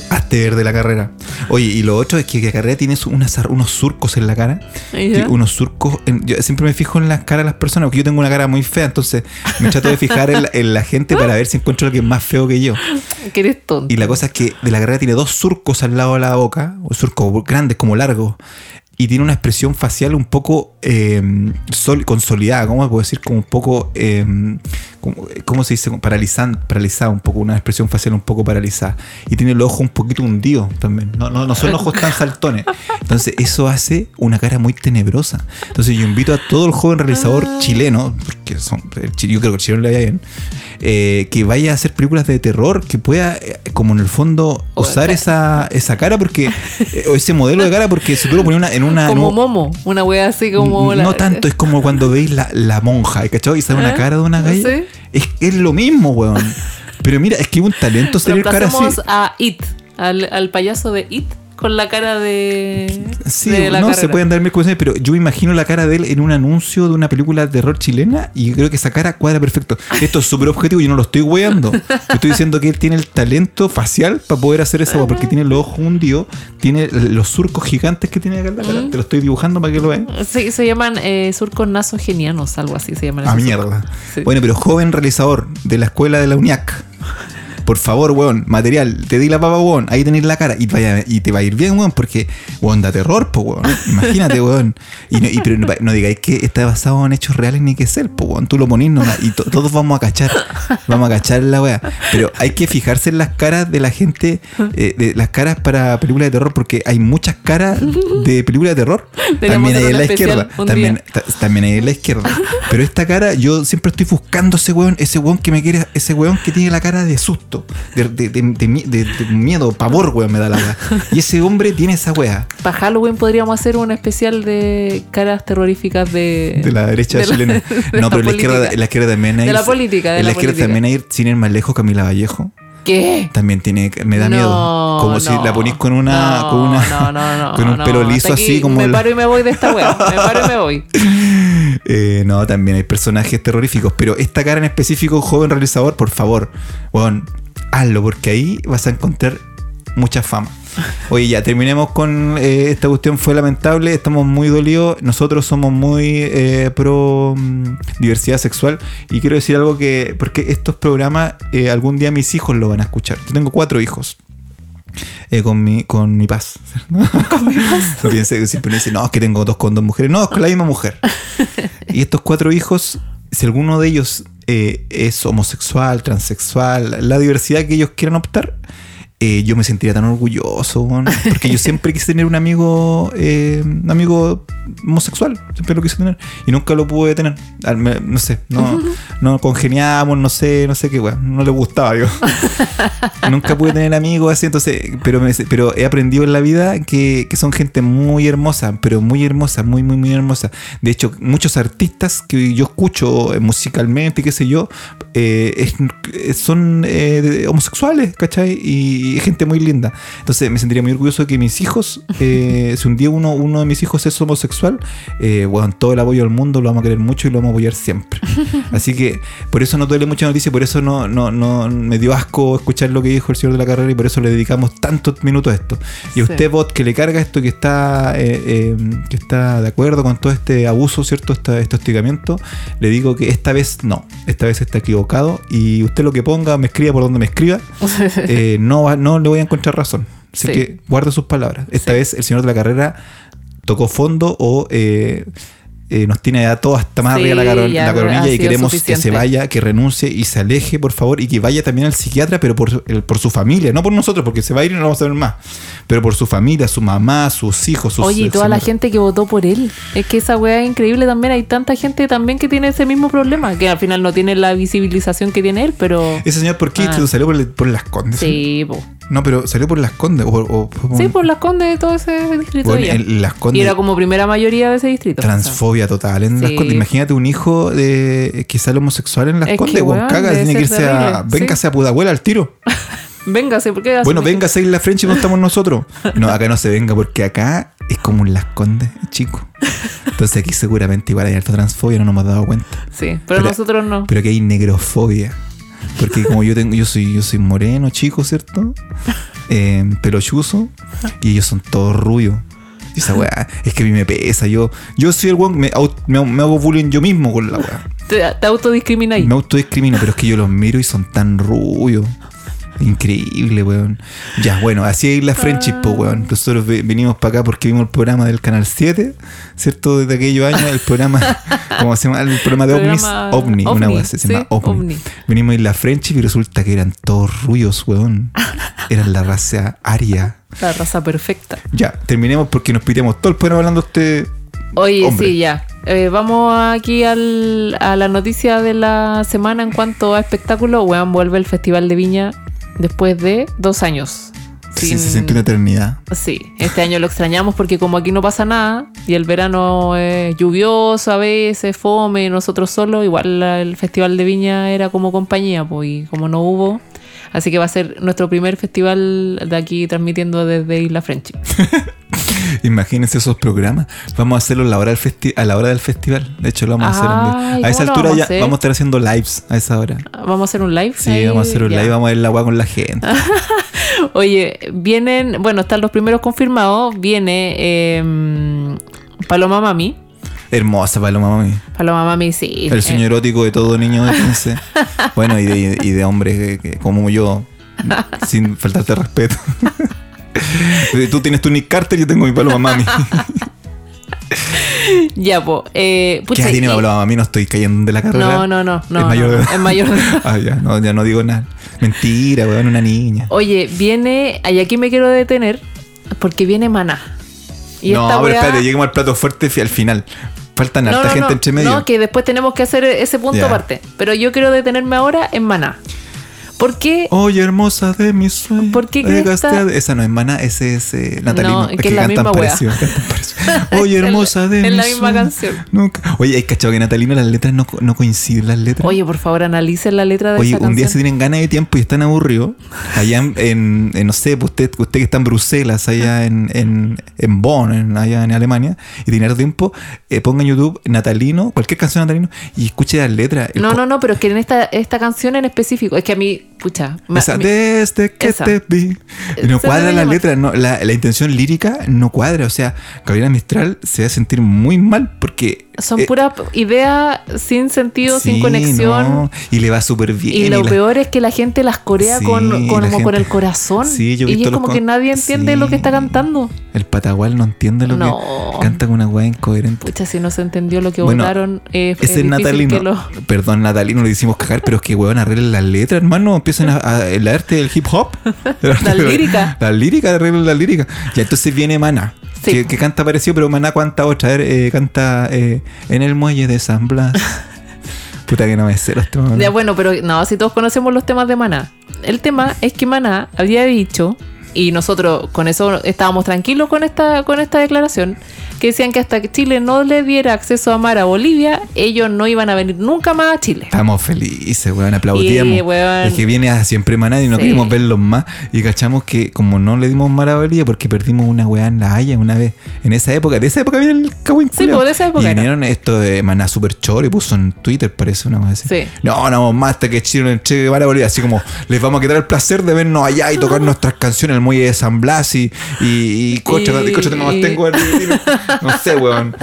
hazte ver de la carrera. Oye, y lo otro es que la carrera tiene unas unos surcos en la cara. Que Unos surcos. en- yo siempre me fijo en las caras de las personas, porque yo tengo una cara muy fea, entonces me trato de fijar en la, en la gente para ver si encuentro a alguien más feo que yo. Que eres tonto. Y la cosa es que de la carrera tiene dos surcos al lado de la boca, o surcos grandes como largos. Y tiene una expresión facial un poco eh, sol- consolidada, ¿cómo puedo decir? Como un poco, eh, como- ¿cómo se dice? Paralizan, paralizada, un poco, una expresión facial un poco paralizada. Y tiene el ojo un poquito hundido también. No, no, no son ojos tan saltones. Entonces eso hace una cara muy tenebrosa. Entonces yo invito a todo el joven realizador chileno, porque son, yo creo que el chileno le vaya bien, eh, que vaya a hacer películas de terror, que pueda, eh, como en el fondo, usar esa, esa cara, porque eh, o ese modelo de cara, porque si tú lo pones una- en una... en como un- Momo, una wea así como. no la- tanto, es como cuando veis la, la monja, ¿cachai? Y sale una ¿Eh? cara de una galla. Sí. Es, es lo mismo, weón. Pero mira, es que un talento tener cara así. A It, al, al payaso de It, con la cara de. Sí, de la no, carrera. se pueden dar mil cosas, pero yo imagino la cara de él en un anuncio de una película de terror chilena y creo que esa cara cuadra perfecto. Esto es súper objetivo, yo no lo estoy weando. Estoy diciendo que él tiene el talento facial para poder hacer esa weá, porque tiene los ojos hundidos, tiene los surcos gigantes que tiene acá en la cara. Te lo estoy dibujando para que lo vean. Sí, se llaman eh, surcos nasogenianos, algo así se llaman. A esos mierda. Sí. Bueno, pero joven realizador de la escuela de la UNIAC. Por favor, weón, material, te di la papa, weón, ahí tenéis la cara y, vaya, y te va a ir bien, weón, porque, weón, da terror, po, weón. Imagínate, weón. Y no, y, pero no, no digáis que está basado en hechos reales ni que ser, po, weón. Tú lo ponís nomás y to- todos vamos a cachar, vamos a cachar la weá. Pero hay que fijarse en las caras de la gente, eh, de las caras para películas de terror, porque hay muchas caras de películas de terror. También hay en la izquierda. También, también hay en la izquierda. Pero esta cara, yo siempre estoy buscando ese weón, ese weón que me quiere, ese weón que tiene la cara de susto, de, de, de- de mi- de- de miedo, pavor, weón, me da la weá. Y ese hombre tiene esa weá Para Halloween podríamos hacer un especial de caras terroríficas de. de la derecha la- chilena. no, pero en la izquierda, la izquierda también hay. De la política, de en la, la izquierda política. también hay, sin ir más lejos, Camila Vallejo. ¿Qué? También tiene, me da No, miedo. Como si no, la ponís con una, no, con una, no, no, no, con un pelo liso aquí así como Me paro y me voy de esta wea. Me paro y me voy. Eh, no, también hay personajes terroríficos, pero esta cara en específico, joven realizador, por favor, weón, hazlo, porque ahí vas a encontrar mucha fama. Oye, ya terminemos con eh, esta cuestión, fue lamentable, estamos muy dolidos, nosotros somos muy eh, pro mm, diversidad sexual y quiero decir algo que, porque estos programas eh, algún día mis hijos lo van a escuchar. Yo tengo cuatro hijos. con mi con mi paz. ¿Con mi paz? No piense siempre me dicen, no, es que tengo dos con dos mujeres. No, es con la misma mujer. Y estos cuatro hijos, si alguno de ellos eh, es homosexual, transexual, la diversidad que ellos quieran optar, eh, yo me sentiría tan orgulloso, porque yo siempre quise tener un amigo, eh, un amigo homosexual, siempre lo quise tener. Y nunca lo pude tener. No sé, no, no congeniábamos, no sé, no sé qué, weón. No le gustaba, digo. nunca pude tener amigos así, entonces, pero, me- pero he aprendido en la vida que, que son gente muy hermosa, pero muy hermosa, muy, muy, muy hermosa. De hecho, muchos artistas que yo escucho eh, musicalmente, qué sé yo, eh, es- son eh, homosexuales, ¿cachai? Y, gente muy linda. Entonces me sentiría muy orgulloso de que mis hijos, eh, si un día uno, uno de mis hijos es homosexual, eh, bueno, todo el apoyo del mundo lo vamos a querer mucho y lo vamos a apoyar siempre. Así que por eso no duele mucha noticia, por eso no, no, no me dio asco escuchar lo que dijo el señor de la carrera y por eso le dedicamos tantos minutos a esto. Y a Sí. usted, bot, que le carga esto, que está, eh, eh, que está de acuerdo con todo este abuso, ¿cierto? Esta- este hostigamiento, le digo que esta vez no, esta vez está equivocado y usted lo que ponga, me escriba por donde me escriba, eh, no, va- no le voy a encontrar razón. Así Sí. que guarde sus palabras. Esta Sí. vez el señor de la carrera tocó fondo o eh, eh, nos tiene ya todo hasta más Sí, arriba la, caro- ya la coronilla y queremos que se vaya, que renuncie y se aleje, por favor, y que vaya también al psiquiatra, pero por, el- por su familia, no por nosotros, porque se va a ir y no lo vamos a ver más, pero por su familia, su mamá, sus hijos, sus Oye, y toda la gente que votó por él. Es que esa weá es increíble también. Hay tanta gente también que tiene ese mismo problema. Que al final no tiene la visibilización que tiene él, pero. Ese señor, ¿por qué Ah. salió por, el- por las condes? Sí, po. No, pero salió por las condes. O, o- Sí, por las condes de todo ese distrito. bueno, en las y condes. era como primera mayoría de ese distrito. Transfobia total en las Sí. condes. Imagínate un hijo de que sale homosexual en las Es que, condes. weón, weón, caga, tiene que irse a. Véngase a Pudahuela al tiro. Véngase, ¿por qué? Bueno, véngase a Isla French y no estamos nosotros. No, acá no se venga porque acá es como en las condes, chico. Entonces aquí seguramente igual hay alta transfobia, no nos hemos dado cuenta. Sí, pero, Pero- nosotros no. Pero aquí hay negrofobia. Porque como yo tengo, yo soy, yo soy moreno, chico, ¿cierto? Eh, pelochuzo. Y ellos son todos rubios. Y esa weá, es que a mí me pesa. Yo, yo soy el weón, me, me, me hago bullying yo mismo con la weá. Te, te autodiscrimináis. Me autodiscrimino, pero es que yo los miro y son tan rubios. Increíble, weón. Ya, bueno, así es la Friendship, po, weón. Nosotros ve- venimos para acá porque vimos el programa del Canal 7, ¿cierto? Desde aquellos años, el programa, ¿cómo se llama? El programa de Programa ovnis. OVNI, una ovni, weá así, se sí, llama OVNI. ovni. Venimos a Isla Friendship y resulta que eran todos rubios, weón. Eran la raza aria. La raza perfecta. Ya, terminemos porque nos piteamos todo el programa hablando usted. Oye, Hombre. sí, ya. Eh, vamos aquí al- a la noticia de la semana en cuanto a espectáculo. Weón, vuelve el Festival de Viña después de dos años. Sí, Sin- se siente una eternidad. Sí, este año lo extrañamos porque como aquí no pasa nada y el verano es lluvioso a veces, fome, nosotros solos, igual el Festival de Viña era como compañía, pues, y como no hubo, así que va a ser nuestro primer festival de aquí transmitiendo desde Isla Friendship. Imagínense esos programas. Vamos a hacerlo a la hora del, festi- a la hora del festival. De hecho, lo vamos a hacer. Ay, A esa ¿cómo lo altura vamos ya vamos a estar haciendo lives a esa hora. Vamos a hacer un live. Sí, ahí? vamos a hacer un Ya. live, vamos a ver la agua con la gente. Oye, vienen, bueno, están los primeros confirmados. Viene eh, Paloma Mami. Hermosa Paloma Mami. Paloma Mami, sí. El eh, sueño erótico de todo niño de 15. bueno, y de, y de hombres que- que como yo, sin faltarte respeto. Tú tienes tu Nick Carter, yo tengo mi Paloma Mami. Ya, pues. Eh, ¿Qué pucha, edad tiene Paloma Mami? No estoy cayendo de la carrera. No, no, no. no es mayor de edad. es mayor de edad. Ah, ya, no, ya no digo nada. Mentira, weón, una niña. Oye, viene. Y aquí me quiero detener. Porque viene Maná. Y no, esta pero weá- espérate, lleguemos al plato fuerte al final. Faltan No, harta no, gente no, entre medio. No, que después tenemos que hacer ese punto Ya. aparte. Pero yo quiero detenerme ahora en Maná. ¿Por qué? Oye, hermosa de mis sueños. ¿Por qué llegaste cresta? a- Esa no es mana, ese es eh, Natalino. No, que es la misma parecido. Oye, Es hermosa de es mis la misma sueños. canción. Nunca- Oye, hay cachado que Natalino las letras no, no coinciden las letras. Oye, por favor, analicen la letra de Oye, esa un día se tienen ganas de tiempo y están aburridos. Allá en, en- en, no sé, pues usted, usted que está en Bruselas, allá en, en, en Bonn, en- allá en Alemania, y tiene tiempo, eh, ponga en YouTube Natalino, cualquier canción de Natalino, y escuche las letras. No, no, no, pero es que en esta, esta canción en específico, es que a mí, pucha, Esa, mi- desde que esa. te vi. Y no cuadra la letra, no, la, la intención lírica no cuadra. O sea, Gabriela Mistral se va a sentir muy mal porque. Son eh, puras ideas sin sentido, sí, sin conexión. no, y le va súper bien. Y lo la- peor es que la gente las corea Sí, con, con, la como con gente- el corazón. Sí, yo he y es como con- que nadie entiende lo que está cantando. El patagual no entiende lo No. que canta con una weá incoherente. Pucha, si no se entendió lo que Bueno, votaron, eh, es Ese es Natalino. lo- Perdón, Natalino, le hicimos cagar, pero es que weón, arreglen las letras, hermano. Empiezan a, a- el arte del hip hop. La lírica. La lírica, arreglen la lírica. Ya entonces viene Mana. Sí. Que, que canta parecido, pero Maná cuenta otra. A ver, eh, canta eh, en el muelle de San Blas. Puta que no me sé los temas. Ya, bueno, pero no, si todos conocemos los temas de Maná. El tema es que Maná había dicho, y nosotros con eso estábamos tranquilos con esta, con esta declaración, que decían que hasta que Chile no le diera acceso a mar a Bolivia, ellos no iban a venir nunca más a Chile. Estamos felices, weón, aplaudíamos. Weón. Es que viene a siempre Maná y no Sí. queríamos verlos más. Y cachamos que como no le dimos mar a Bolivia porque perdimos una weá en la Haya una vez. En esa época, de esa época viene el Cagüín Sí, pues, de esa época Y era. vinieron esto de Maná Super Choro y puso en Twitter, parece una cosa así. Sí. No, no, más hasta que Chile nos entregue mar a Bolivia. Así como les vamos a quitar el placer de vernos allá y tocar nuestras canciones en el muelle de San Blas y, y, y coche, Y- coche te más tengo. el- No sé, weón.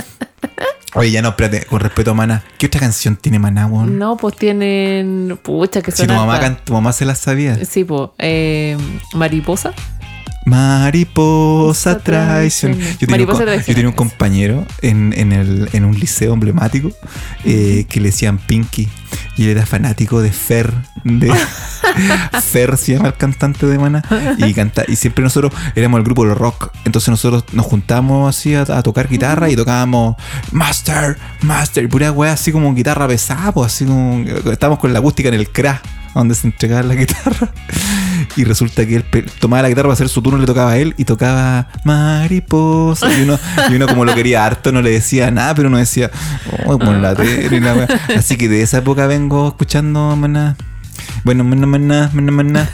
Oye, ya no, espérate, con respeto a Maná. ¿Qué otra canción tiene Maná, weón? No, pues tienen. Pucha, que Si son. tu mamá, can- tu mamá se las sabía. Sí, pues. eh, mariposa. Mariposa traición. Yo tenía, un, yo tenía compañero en, en, el, en un liceo emblemático eh, que le decían Pinky. Y él era fanático de Fer. De Fer se llama el cantante de Maná. Y, canta, y siempre nosotros éramos el grupo de rock. Entonces nosotros nos juntamos así a, a tocar guitarra y tocábamos Master, Master. Y pura wea así como guitarra pesada, pues, así como. Estábamos con la acústica en el crash donde se entregaba la guitarra. Y resulta que él tomaba la guitarra para hacer su turno, le tocaba a él y tocaba mariposa. Y uno, y uno como lo quería harto, no le decía nada, pero uno decía, oh, como la tele y la wea. Así que de esa época vengo escuchando maná. Bueno, maná, maná, maná, maná.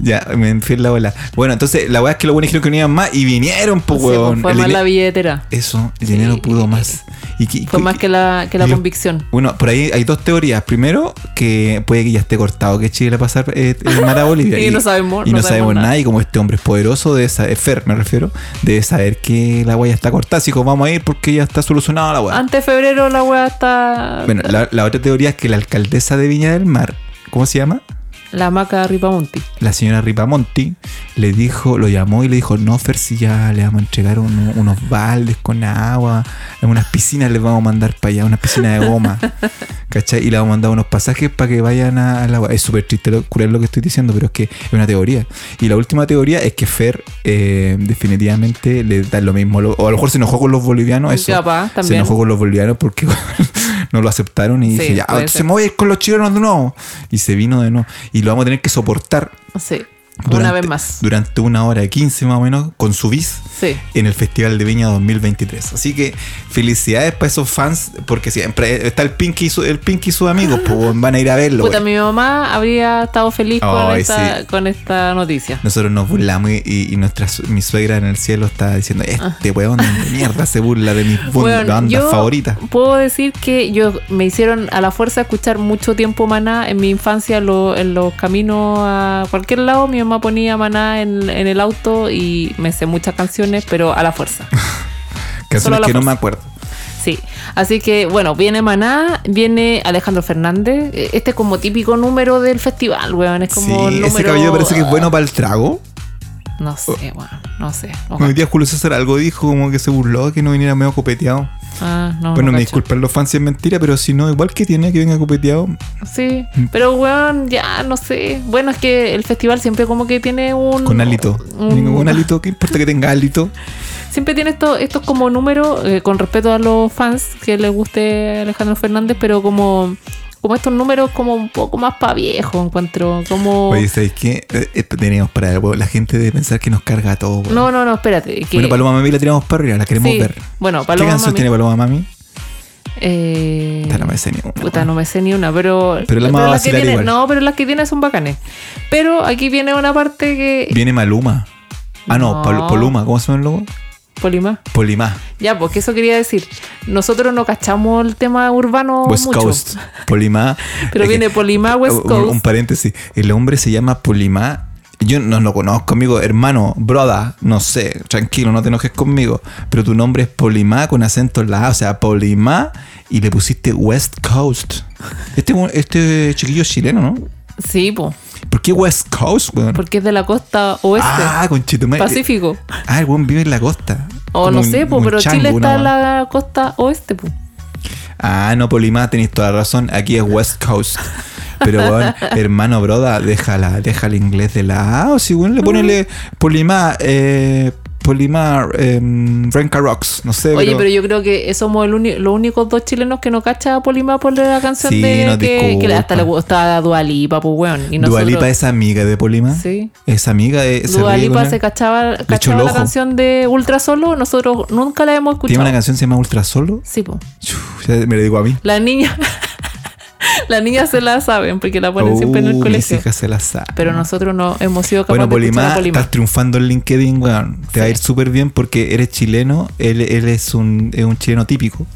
Ya, me enfié en la bola. Bueno, entonces la weá es que los buenos dijeron que no iban más y vinieron, pues, Sí, pues, weón. fue El más la billetera. Eso, el Sí. dinero pudo más. Y, que- Fue que- más que la, que la y yo- convicción. bueno, por ahí hay dos teorías. Primero, que puede que ya esté cortado que Chile le va a pasar eh, el mar a Bolivia. Y no sabemos- Y no no, sabemos sabemos nada. nada. Y como este hombre es poderoso, debe saber, Fer me refiero, debe saber que la huella está cortada. Así como vamos a ir porque ya está solucionada la hueá. Antes de febrero la weá está. Bueno, la, la otra teoría es que la alcaldesa de Viña del Mar, ¿cómo se llama? La maca Ripamonti. La señora Ripamonti le dijo, lo llamó y le dijo, no, Fer, si ya le vamos a entregar uno- unos baldes con agua, en unas piscinas les vamos a mandar para allá, una piscina de goma. ¿Cachai? Y le vamos a mandar unos pasajes para que vayan al agua. Es súper triste lo, cruel lo que estoy diciendo, pero es que es una teoría. Y la última teoría es que Fer eh, definitivamente le da lo mismo. O a lo mejor se enojó con los bolivianos. Eso, Capaz, se enojó con los bolivianos porque no lo aceptaron y Sí, dije, ya, puede se me voy a ir con los chilenos de nuevo. Y se vino de nuevo. Y lo vamos a tener que soportar Sí. Durante, Una vez más. Durante una hora y 15 más o menos con su bis Sí. en el Festival de Viña 2023. Así que felicidades para esos fans, porque siempre está el Pinky y su, el Pinky y sus amigos, pues van a ir a verlo. Puta, mi mamá habría estado feliz con, esta, sí. con esta noticia. Nosotros nos burlamos y, y- y nuestra, mi suegra en el cielo está diciendo, este weón de mierda se burla de Weón, bandas yo favoritas. Puedo decir que yo me hicieron a la fuerza escuchar mucho tiempo Maná en mi infancia lo- en los caminos a cualquier lado. Mi mamá ponía Maná en, en el auto y me sé muchas canciones, pero a la fuerza. Canciones la que no me acuerdo. Sí, así que bueno, viene Maná, viene Alejandro Fernández. Eh, Este es como típico número del festival, weón. Es como sí, el ese número... cabello parece que es bueno para el trago. No sé, weón, no sé. Hoy día Julio César algo dijo como que se burló que no viniera medio copeteado. Ah, no, bueno, no me cacho. disculpan los fans si es mentira, pero si no, igual que tiene que venga copeteado. Sí, pero weón, ya no sé. Bueno, es que el festival siempre como que tiene un. Con alito. un- Ningún alito, ¿qué importa que tenga alito? Siempre tiene estos estos como números, eh, con respeto a los fans que les guste Alejandro Fernández, pero como, como estos números como un poco más para viejo, encuentro. Como. Oye, ¿sabes qué? Eh, eh, tenemos para la gente de pensar que nos carga todo. weón. no, no, no, espérate. Que, Bueno, Paloma Mami la tiramos para arriba, la queremos sí, ver. Bueno, ¿Qué Paloma canción Mami. tiene Paloma Mami? Eh, Puta, no me sé ni una, Puta, no me sé ni una, pero. Pero la a las que tiene, igual. No, pero las que tiene son bacanes. Pero aquí viene una parte que. Viene Maluma. Ah, no, No. Poluma, ¿cómo se llama el logo? Polima. Polimá, Ya, porque eso quería decir. Nosotros no cachamos el tema urbano West mucho. Coast. Polimá. Pero viene Polimá, West un, Coast. un paréntesis. El hombre se llama Polimá. Yo no lo conozco, amigo, hermano, broda, no sé, tranquilo, no te enojes conmigo. Pero tu nombre es Polimá con acento en la A, o sea, Polimá, y le pusiste West Coast. Este, este chiquillo es chileno, ¿no? Sí, po, ¿Por qué West Coast, weón? porque es de la costa oeste, Ah, conchetumare. Pacífico. Ah, el weón vive en la costa. O no un- sé, po, pero chango, Chile está en la costa oeste, po. Ah, no, Polimá, tenéis toda la razón. Aquí es West Coast. Pero, weón, hermano, broda, déjala, deja el inglés de la A. O si, weón, le ponele Polimá, eh, Polimar, em, Renka Rocks, no sé. Oye, pero yo creo que somos el los únicos dos chilenos que no cacha a Polima por la canción Sí, de que, hasta le gusta a Dualipa, pues weón. Y Dua nosotros, Lipa es amiga de Polimar. Sí. Es amiga de. se Dua ríe con Lipa él. se cachaba, cachaba la canción de Ultra Solo, nosotros nunca la hemos Tiene escuchado. una canción que se llama Ultra Solo. Sí, pues. Me lo digo a mí. La niña, las niñas se la saben porque la ponen siempre en el colegio. Mis hijas se la saben. Pero nosotros no hemos sido capaces Bueno, de escuchar a Polimar, Polima. estás triunfando en LinkedIn, weón. Te va a ir súper bien porque eres chileno. Él, él es, un, es un chileno típico,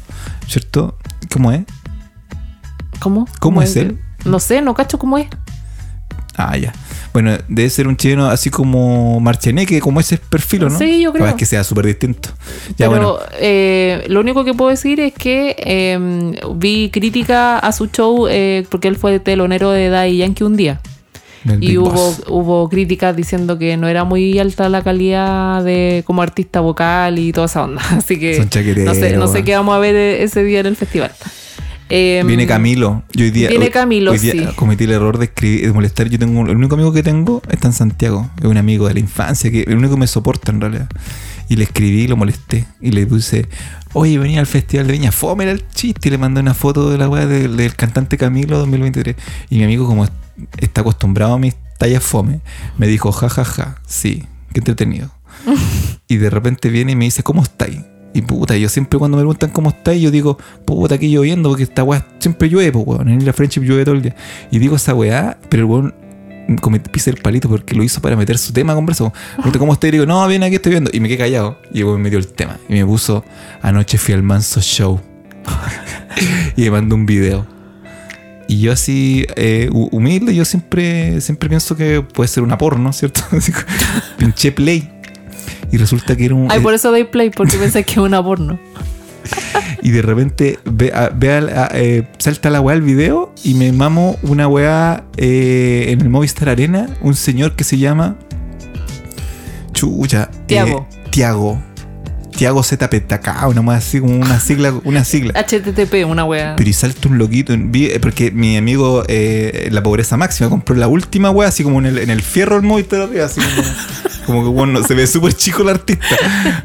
¿cierto? ¿Cómo es? ¿Cómo? ¿Cómo es él? No sé, no cacho cómo es. Ah, ya. Bueno, debe ser un chileno así como Marcheneque, como ese perfil, ¿o ¿no? Sí, yo creo. Capaz que sea súper distinto. Ya, Pero bueno. eh, lo único que puedo decir es que eh, vi crítica a su show eh, porque él fue telonero de Daddy Yankee un día. el Y hubo, Boss. hubo críticas diciendo que no era muy alta la calidad de como artista vocal y toda esa onda. Así que no sé, no sé qué vamos a ver e- ese día en el festival. Eh, Viene Camilo. Yo hoy día, Viene Camilo, hoy día sí. cometí el error de escribir, de molestar. Yo tengo el único amigo que tengo está en Santiago. Es un amigo de la infancia, que el único que me soporta en realidad. Y le escribí y lo molesté. Y le puse, oye, venía al Festival de Viña, fome era el chiste. Y le mandé una foto de la weá del, del cantante Camilo 2023. Y mi amigo, como est- está acostumbrado a mis tallas fome, me dijo, ja, ja, ja, sí, qué entretenido. y de repente viene y me dice, ¿cómo estáis? Y puta, yo siempre cuando me preguntan cómo estáis, yo digo, puta, aquí lloviendo, porque esta weá siempre llueve, pues weón. En la friendship llueve todo el día. Y digo esa weá, pero el weón pisa el palito porque lo hizo para meter su tema a. Pregunta, ¿Cómo estás? Y digo, no, bien, aquí estoy viendo. Y me quedé callado. Y weón me dio el tema. Y me puso, anoche fui al manso show. y me mandó un video. Y yo así, eh, hu- humilde, yo siempre, siempre pienso que puede ser una porno, ¿cierto? Pinché play. Y resulta que era un... Ay, por eso doy play, porque pensé que es una porno. Y de repente ve, a- ve a- eh, salta la weá al video y me mamo una weá eh, en el Movistar Arena, un señor que se llama Chucha. eh, Tiago. Tiago. Tiago ZPTK, una más así como una sigla, una sigla. HTTP, una wea. Pero y salta un loquito, eh, porque mi amigo, eh, la pobreza máxima, compró la última wea, así como en el, en el fierro Movistar arriba, así como, como que bueno, se ve súper chico el artista.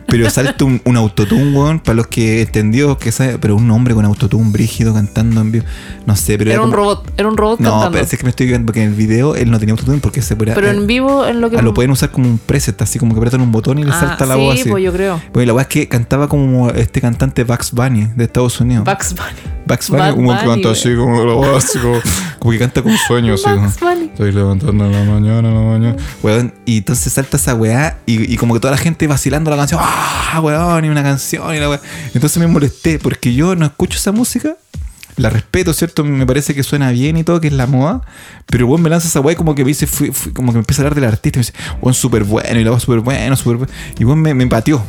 Pero salta un, un autotune, weón, para los que entendió que sabe, pero un hombre con autotune brígido cantando en vivo. No sé, pero Era un como- robot, era un robot No, cantando. pero es que me estoy viendo porque en el video él no tenía autotune porque se puede. Pero en vivo, en lo que. Ah, lo pueden usar como un preset, así como que apretan un botón y le Ah, salta la sí, voz así. pues yo creo. Bueno, la weá es que cantaba como este cantante Bugs Bunny de Estados Unidos. Bugs Bunny. Bugs Bunny, Bad como que Bunny, canta así, como voz, así como, como que canta con sueño, así como. Bugs Bunny. Estoy levantando en la mañana, en la mañana. Weón, y entonces salta esa weá y, y como que toda la gente vacilando la canción. ¡Ah, weón! Y una canción y la weá. Entonces me molesté porque yo no escucho esa música. La respeto, ¿cierto? Me parece que suena bien y todo, que es la moda. Pero weón me lanza esa weá y como que me dice, fui- fui- como que me empieza a hablar del artista. Y me dice, weón, súper bueno. Y la voz súper bueno, súper bueno. Y weón me, me pateó.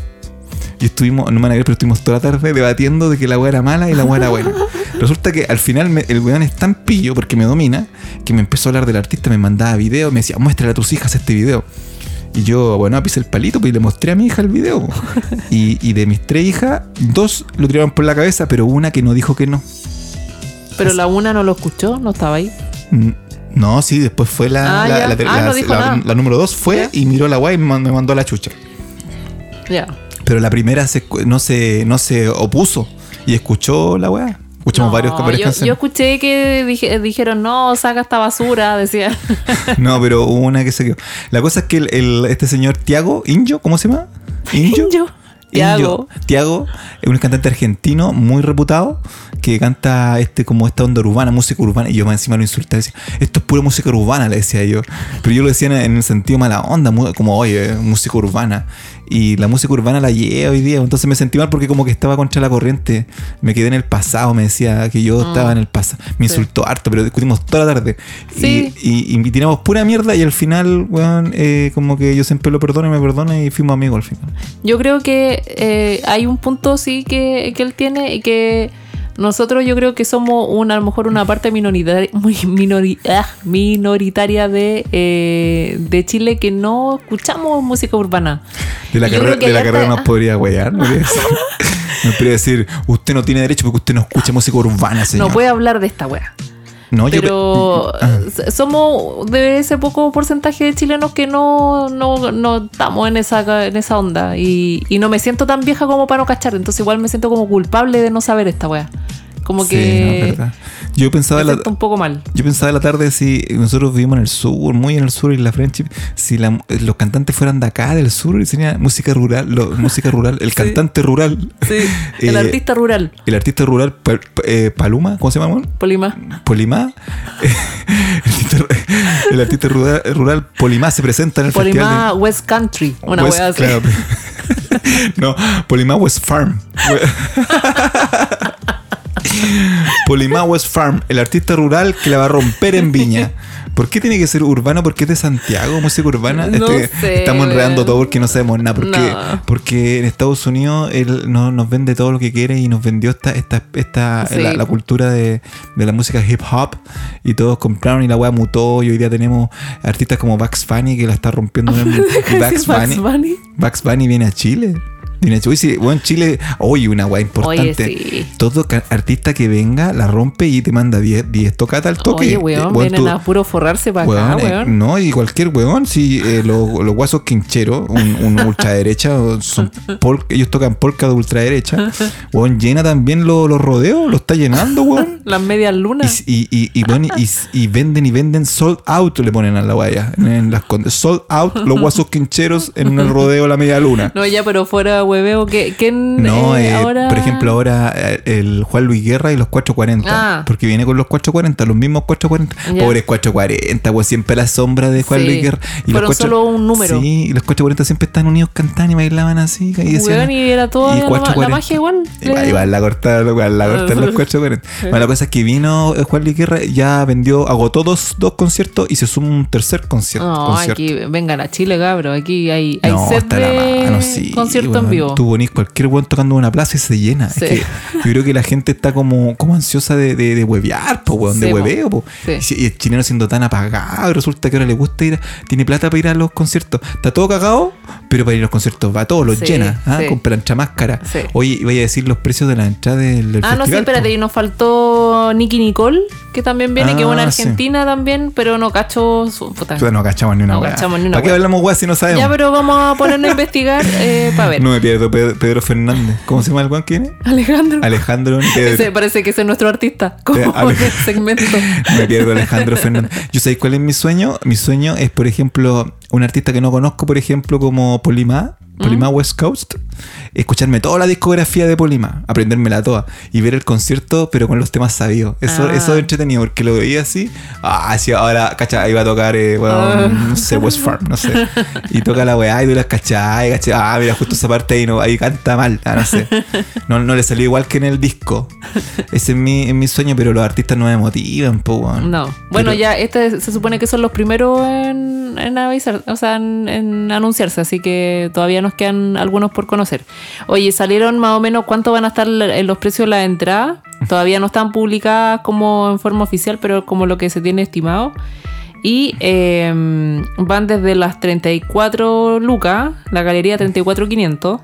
Y estuvimos, no me van a creer, pero estuvimos toda la tarde debatiendo de que la weá era mala y la weá era buena. Resulta que al final me- el weón es tan pillo porque me domina que me empezó a hablar del artista, me mandaba videos, me decía, muéstrale a tus hijas este video. Y yo, bueno, pisé el palito pues, y le mostré a mi hija el video. Y, y de mis tres hijas, dos lo tiraron por la cabeza, pero una que no dijo que no. Pero la una no lo escuchó, no estaba ahí. No, sí, después fue la, Ah, la, ya. la- Ah, la- no número dos fue Ya. y miró la guay y me mandó a la chucha. Ya. Pero la primera se no, se, no se opuso y escuchó la weá. Escuchamos No, varios varias yo, canciones. yo escuché que dije- dijeron, no, saca esta basura, decía. No, pero hubo una que se quedó. La cosa es que el, el- este señor Tiago, Injo, ¿cómo se llama? Injo. Injo. Tiago. Tiago es un cantante argentino muy reputado que canta este como esta onda urbana, música urbana. Y yo más encima lo insultaba y decía, esto es pura música urbana, le decía yo. Pero yo lo decía en, el sentido mala onda, como, oye, música urbana. Y la música urbana la llevo hoy día. Entonces me sentí mal porque como que estaba contra la corriente. Me quedé en el pasado, me decía que yo estaba en el pasado. Me Mm. Sí. insultó harto, pero discutimos toda la tarde. Sí. Y, y, y tiramos pura mierda y al final, weón, eh, como que yo siempre lo perdono y me perdona y fuimos amigos al final. Yo creo que eh, hay un punto sí que, que él tiene y que nosotros yo creo que somos una, a lo mejor una parte minoritaria, muy minori- ah, minoritaria de, eh, de Chile que no escuchamos música urbana. De la Yo carrera, de la nos podría huear, ¿no? Podría decir, nos podría decir, usted no tiene derecho porque usted no escucha música urbana, señor. No puede hablar de esta wea. No, pero pe- ah. somos de ese poco porcentaje de chilenos que no, no, no estamos en esa, en esa onda. Y, y no me siento tan vieja como para no cachar. Entonces igual me siento como culpable de no saber esta wea. Como Sí, no, que es verdad. Yo pensaba la, un poco mal. yo pensaba en la tarde si nosotros vivimos en el sur, muy en el sur y la friendship, si la- los cantantes fueran de acá, del sur, y sería música rural, lo- música rural, el Sí. cantante rural, Sí, el Eh, artista rural, el artista rural Pa- eh, Paluma, ¿cómo se llama? Polima. Polimá. el, artista, rural, rural Polimá se presenta en el festival de- Polima West Country, una West- así. claro. no, Polimá West Farm. Polimá West Farm, el artista rural que la va a romper en Viña. ¿Por qué tiene que ser urbano? ¿Por qué es de Santiago, música urbana? No Este, sé, estamos enredando todo porque no sabemos nada. Porque, No. porque en Estados Unidos él no- nos vende todo lo que quiere y nos vendió esta, esta, esta Sí. la, la cultura de, de la música hip hop y todos compraron y la weá mutó y hoy día tenemos artistas como Bugs Bunny que la está rompiendo en Bugs Bugs Bunny. Bunny. Bugs Bunny viene a Chile. Uy, sí, bueno, Chile, oye, una weá importante. Oye, sí. Todo artista que venga la rompe y te manda 10 10 tocatas al toque. Oye, weón, Eh, weón, vienen tú- a puro forrarse para weón, acá, eh, weón. no, y cualquier weón, si eh, los, los guasos quincheros, un, un ultraderecha, son pol- ellos tocan polka de ultraderecha, weón, llena también lo- los rodeos, lo está llenando, weón. Las medias lunas. y, y, y, bueno, y, y venden y venden sold out, le ponen a la guaya. En las con- sold out, los guasos quincheros en el rodeo La Media Luna. No, ya, pero fuera hueveo, ¿qué, quién No, eh, eh, ahora? por ejemplo, ahora eh, el Juan Luis Guerra y los 440. Ah. Porque viene con los 440, los mismos 440. Ya. Pobres 440, pues siempre la sombra de Juan Sí. Luis Guerra. Fueron solo un número. Sí, y los 440 siempre están unidos cantando y bailaban así. Y, decían, y era toda y la, 440. la magia igual. Igual, igual la cortaron, igual la cortaron los 440. Bueno, la cosa es que vino Juan Luis Guerra, ya vendió, agotó dos, dos conciertos y se suma un tercer concierto. No, concierto. aquí vengan a Chile, cabro. Aquí hay, hay No, set está la de mano, sí, concierto weón. En vivo. Tú ponís cualquier weón tocando una plaza y se llena. Sí. Es que yo creo que la gente está como, como ansiosa de, de, de huevear, po, weón, Sí, de hueveo, po. Sí. Y, el chileno siendo tan apagado, resulta que ahora le gusta ir, a- tiene plata para ir a los conciertos. Está todo cagado, pero para ir a los conciertos va todo, los llena, ¿ah? compra entra máscara. Oye, voy a decir los precios de la entrada del, del Ah, no, sí, espérate, po. y nos faltó Nicky Nicole, que también viene, que es una Ah, argentina también, pero no cacho su puta. No cachamos ni una No weá. cachamos ni una ¿Para qué hablamos weá si no sabemos? Ya, pero vamos a ponernos a investigar para ver. No me pierdo Pedro, Pedro Fernández. ¿Cómo se llama el weón que viene? Alejandro. Alejandro ni Pedro. Ese parece que ese es nuestro artista, como Eh, Ale- el segmento. Me pierdo Alejandro Fernández. ¿Yo sabéis cuál es mi sueño? Mi sueño es, por ejemplo, un artista que no conozco, por ejemplo, como Polimá, Polimá West Coast, escucharme toda la discografía de Polimá, aprendérmela toda y ver el concierto, pero con los temas sabidos. Eso, Ah. eso es entretenido, porque lo veía así. Ah, sí, ahora, cacha, iba a tocar, eh, weón, Ah. no sé, West Farm, no sé. Y toca la weá y tú las cachai, cachai. Ah, mira, justo esa parte ahí, no, ahí canta mal, ah, no sé. No, no le salió igual que en el disco. Ese es mi, es mi sueño, pero los artistas no me motivan, po. No. Bueno, Pero- ya este se supone que son los primeros en, en avisar, o sea, en, en anunciarse, así que todavía nos quedan algunos por conocer. Oye, salieron más o menos cuánto van a estar en los precios de la entrada. Todavía no están publicadas como en forma oficial, pero como lo que se tiene estimado. Y eh, van desde las 34 lucas, la galería 34,500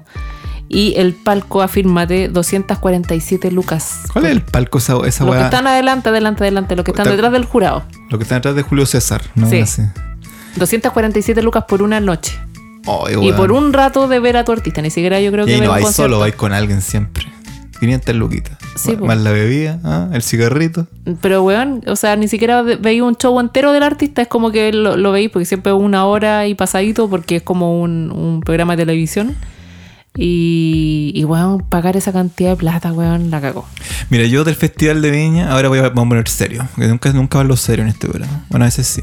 y el palco, afírmate, 247 lucas. ¿Cuál es el palco esa, esa Los que están adelante, adelante, adelante, los que están Está- detrás del jurado. Lo que está detrás de Julio César, no Sí. no sé. 247 lucas por una noche. Y por un rato de ver a tu artista. Ni siquiera yo creo Y que ver no concierto. solo, hay con alguien siempre. 500 luquitas. Sí, más, la bebida, ¿ah? el cigarrito. Pero, weón, o sea, ni siquiera ve- veis un show entero del artista. Es como que lo, lo veis porque siempre es una hora y pasadito porque es como un, un programa de televisión. Y, y, weón, pagar esa cantidad de plata, weón, la cagó. Mira, yo del Festival de Viña, ahora voy a, vamos a poner serio. Porque nunca, nunca hablo serio en este programa. Bueno, a veces sí.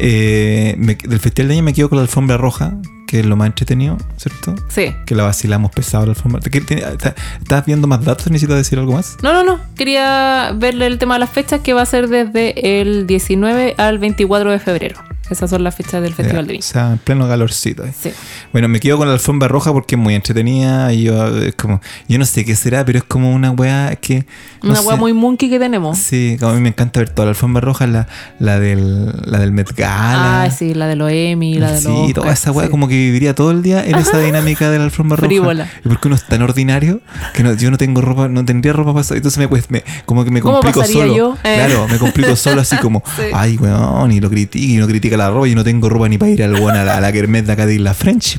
Eh, me- del Festival de Viña me quedo con la alfombra roja, que es lo más entretenido, ¿cierto? Sí. Que la vacilamos pesado la alfombra. ¿Qué- tiene- está- ¿Estás viendo más datos? ¿Necesitas decir algo más? No, no, no. Quería verle el tema de las fechas que va a ser desde el 19 al 24 de febrero. Esas son las fechas del Festival de O Viña. sea, en pleno calorcito. ahí. Sí. Bueno, me quedo con la alfombra roja porque es muy entretenida y yo, es como, yo no sé qué será, pero es como una weá que... no Una sé. muy monkey que tenemos. Sí, como a mí me encanta ver toda la alfombra roja, la, la, del, la del Met Gala. Ah, sí, la de los Emmy, la de los Sí, toda esa weá sí. como que viviría todo el día en esa dinámica de la alfombra roja. Frívola. Y porque uno es tan ordinario que no- yo no tengo ropa, no tendría ropa para entonces me, pues, me- como que me ¿Cómo complico pasaría solo. yo? Eh. Claro, me complico solo así como, Sí. ay weón, y lo critica, y no critica la ropa, y no tengo ropa ni para ir al a la, a la kermés de acá de Isla French.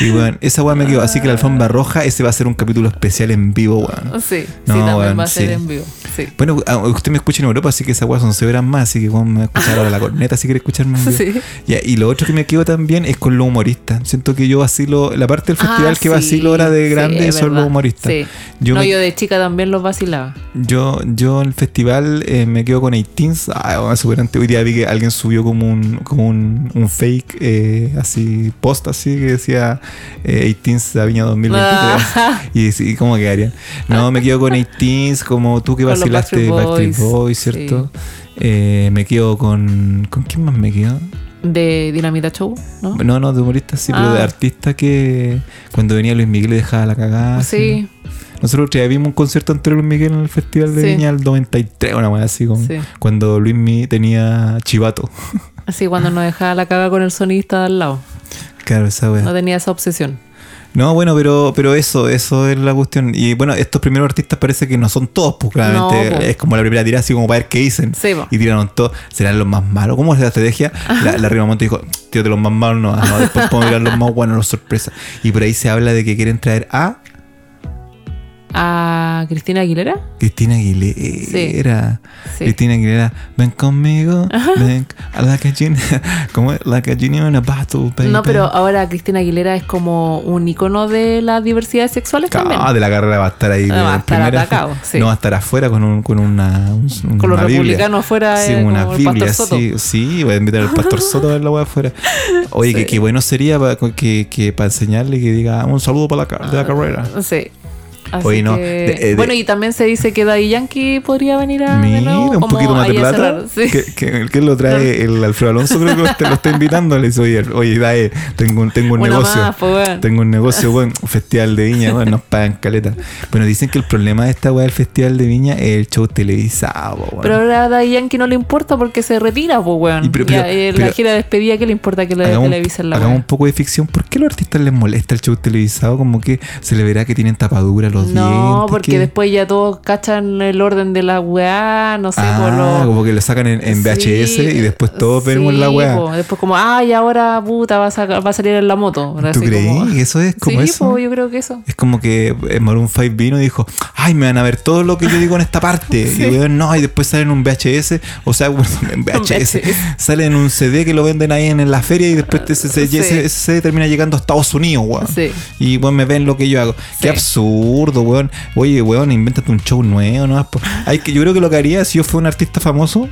Y weón, esa weá me quedó. Así que la alfombra roja, ese va a ser un capítulo especial en vivo, weón. Sí, No, sí, también weón, va a ser sí. en vivo. Sí. Bueno, a- usted me escucha en Europa, así que esa weá son 6 horas más, así que weón, me va a escuchar ahora la corneta si quiere escucharme en vivo. Y lo otro que me quedo también es con los humoristas. Siento que yo vacilo, la parte del festival Ah, que vacilo ahora de grande es son los humoristas. Yo, no, me- yo de chica también los vacilaba. yo, yo en el festival eh, me quedo con 18 Ah, bueno, súper antiguo. Hoy día vi que alguien subió como un, como un, un fake, eh, así, post así, que decía eh, 18 a Viña 2023. Ah. y sí, ¿cómo quedarían? No, me quedo con 18 como tú que Con vacilaste Backstreet Backstreet Boys, Boys, ¿cierto? Eh, me quedo con... ¿Con quién más me quedo? De Dinamita Show, ¿no? No, no, de humorista sí, pero Ah. de artista que cuando venía Luis Miguel dejaba la cagada. así. sí, Nosotros otro día vimos un concierto entre Luis Miguel en el Festival de Sí. Viña el 93, una wea así, Sí. cuando Luis Miguel tenía chivato. así cuando nos dejaba la caga con el sonista al lado. Claro, esa wea. No tenía esa obsesión. No, bueno, pero, pero eso, eso es la cuestión. Y bueno, estos primeros artistas parece que no son todos, pues claramente No, es como la primera tirada, así como para ver qué dicen. Sí, y tiraron todos, serán los más malos. ¿Cómo es la estrategia? La, la Rimamonte dijo, tío, de los más malos no, no después podemos tirar los más buenos, los sorpresas. Y por ahí se habla de que quieren traer a A Cristina Aguilera. Cristina Aguilera. Sí. Cristina Aguilera, ven conmigo, ven a la gallina, como la gallina en a battle, baby. No, pero ahora Cristina Aguilera es como un icono de las diversidades sexuales también. Ah, de la carrera va a estar ahí. Ah, de va a estar primera. atacado, sí. No va a estar afuera con, un, con una. un- Con los una Biblia. republicanos afuera, Sí, eh, una Biblia, sí. Sí, voy a invitar al pastor Soto a ver la wea afuera. Oye, que, que bueno sería para que, que para enseñarle que diga un saludo para la, de la carrera. Sí. Así Oye, no, que- de- eh, de- bueno, y también se dice que Daddy Yankee podría venir a. Mira, un poquito más de plata. Sí. Que, que- que lo trae el Alfredo Alonso, creo que lo, está- lo está invitando. Le dice, oye, oye, Dae, tengo un, tengo un Una negocio. más, pues, weón. Tengo un negocio, bueno, un festival de viña, bueno, nos pagan caleta. Bueno, dicen que el problema de esta weá del festival de viña es el show televisado, weón. Pero ahora a Daddy Yankee no le importa porque se retira, pues, weón. Y pero- Ya, pero- eh, pero- la gira de despedida, ¿qué le importa que le televisen la hagamos un poco de ficción. ¿Por qué a los artistas les molesta el show televisado? Como que se le verá que tienen tapadura los dientes. No, porque que- después ya todos cachan el orden de la weá, no sé, Ah, por lo... como que lo sacan en, en VHS Sí, y después todos sí, vemos la weá. po. Después como, ay, ahora puta va a, sacar- va a salir en la moto. ¿Tú creí? como- eso es como sí, eso? po, yo creo que eso. Es como que eh, Maroon 5 vino y dijo, ay, me van a ver todo lo que yo digo en esta parte. Sí. Y weón, no, y después sale en un VHS, o sea, bueno, en VHS, sale en un CD que lo venden ahí en, en la feria y después ese, CD termina llegando a Estados Unidos, weón. Sí. Y weón, me ven lo que yo hago. Qué Sí. Oye, weón, invéntate un show nuevo, ¿no? Hay que, yo creo que lo que haría si yo fuera un artista famoso,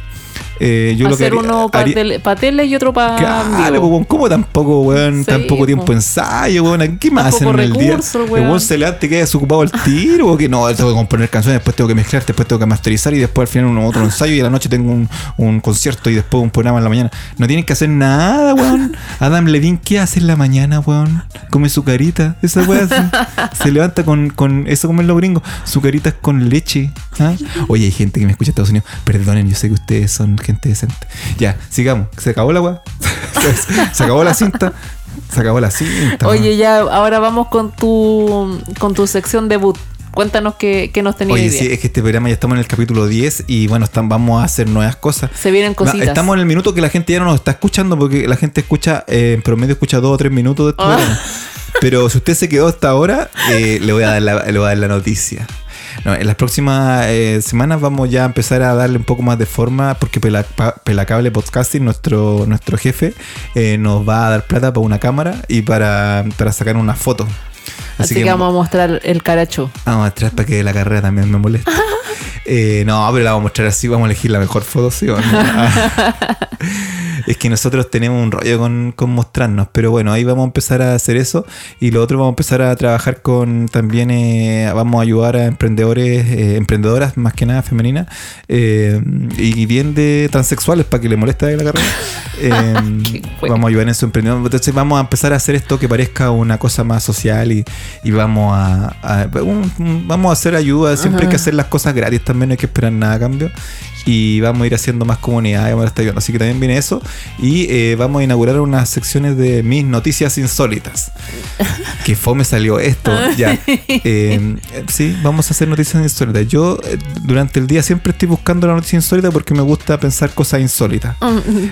eh, yo lo que Hacer haría- uno para haría- tele y otro para Claro, weón, ¿cómo tampoco, weón? Sí, tan poco tiempo po. ensayo, weón? ¿Qué más hacen en el día? weón. weón se levanta y queda desocupado el tiro, o que no, tengo que componer canciones, después tengo que mezclar, después tengo que masterizar y después al final un otro ensayo y a la noche tengo un, un concierto y después un programa en la mañana. No tienen que hacer nada, weón. Adam Levine, ¿qué hace en la mañana, weón? Come su carita. Esa weón se, se levanta con, con eso como en los gringos, su carita es con leche. ¿ah? Oye, hay gente que me escucha en Estados Unidos. Perdonen, yo sé que ustedes son gente decente. Ya, sigamos. Se acabó la weá. se acabó la cinta. Se acabó la cinta. Oye, ya, ahora vamos con tu con tu sección debut. Cuéntanos qué, qué nos tenías Oye, sí, es que este programa ya estamos en el capítulo 10 y bueno, están, vamos a hacer nuevas cosas. Se vienen cositas. estamos en el minuto que la gente ya no nos está escuchando porque la gente escucha, eh, en promedio escucha dos o tres minutos de este programa. Pero si usted se quedó hasta ahora, eh, le, voy a dar la, le voy a dar la noticia. En las próximas eh, semanas vamos ya a empezar a darle un poco más de forma porque Pelacable Podcasting, nuestro, nuestro jefe, eh, nos va a dar plata para una cámara y para, para sacar una foto. Así, que, vamos a mostrar el caracho. Vamos a traer para que la carrera también me moleste. Eh, no, pero la vamos a mostrar así, vamos a elegir la mejor foto, ¿sí es que nosotros tenemos un rollo con, con mostrarnos, pero bueno, ahí vamos a empezar a hacer eso y lo otro vamos a empezar a trabajar con también, eh, vamos a ayudar a emprendedores, eh, emprendedoras más que nada femeninas eh, y bien de transexuales para que le moleste la carrera. Eh, vamos a ayudar en su emprendimiento. Entonces vamos a empezar a hacer esto que parezca una cosa más social y, y vamos a, vamos a hacer ayuda. Siempre hay que hacer las cosas gratis también, no hay que esperar nada a cambio. Y vamos a ir haciendo más comunidades, vamos a estar ayudando. Así que también viene eso. Y eh, vamos a inaugurar unas secciones de mis noticias insólitas. que fome salió esto. ya. Eh, sí, vamos a hacer noticias insólitas. Yo eh, durante el día siempre estoy buscando la noticia insólita porque me gusta pensar cosas insólitas.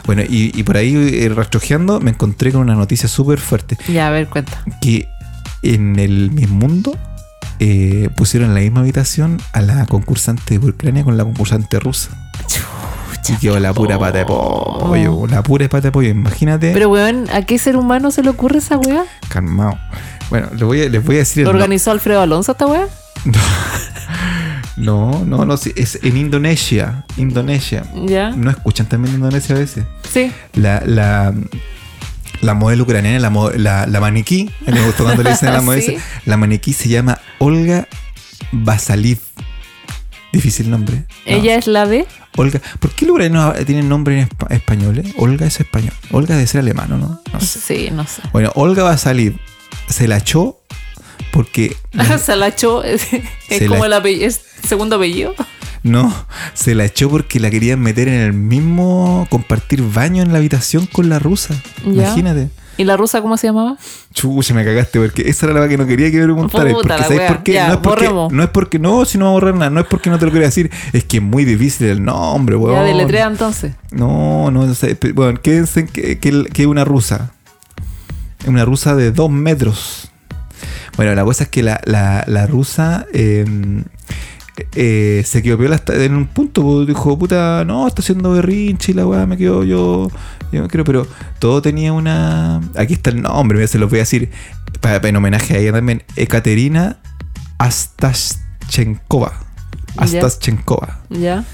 Bueno, y, y por ahí rastrojeando me encontré con una noticia súper fuerte. Ya, a ver, cuenta. Que en el mismo mundo eh, pusieron en la misma habitación a la concursante de Ucrania con la concursante rusa. Y quedó la pura pata de pollo, la pura pata de pollo. Imagínate, Pero, weón, ¿a qué ser humano se le ocurre esa weá? calmado. Bueno, les voy a, les voy a decir el ¿Lo no- organizó Alfredo Alonso esta weá? No, no, no, sí, es en Indonesia. Indonesia. Ya. ¿No escuchan también Indonesia a veces? Sí. La, la, la modelo ucraniana, la, mo- la, la maniquí, a mí me gustó cuando le dicen la modelo, Sí. la maniquí se llama Olga Basaliv. Difícil nombre. No, Ella es la de. Olga. ¿Por qué los ucranianos tienen nombre en espa- español? eh? Olga es español. Olga debe ser alemano, ¿no? No sé. Sí, no sé. Bueno, Olga Basaliv se la echó porque se la echó. Es, como la- el apellido. Es segundo apellido. No, se la echó porque la querían meter en el mismo compartir baño en la habitación con la rusa. Ya. Imagínate. ¿Y la rusa cómo se llamaba? Chucha, me cagaste porque esa era la que no quería que. Puta Porque ¿sabes por qué? Ya, no, es porque no es porque no, si no vamos a borrar nada, no es porque no te lo quiero decir, es que es muy difícil el nombre, weón. Ya deletrea entonces. No, no, no sé. Bueno, quédense en que, que, una rusa. Es una rusa de dos metros. Bueno, la cosa es que la, la, la rusa eh, eh, se quedó piola hasta en un punto. pues, Dijo, puta, no, está haciendo berrinche y la weá me quedo yo. Yo quiero, pero todo tenía una. Aquí está el nombre, mira, se los voy a decir para, en homenaje a ella también. Ekaterina Astaschenkova. Astaschenkova. Ya.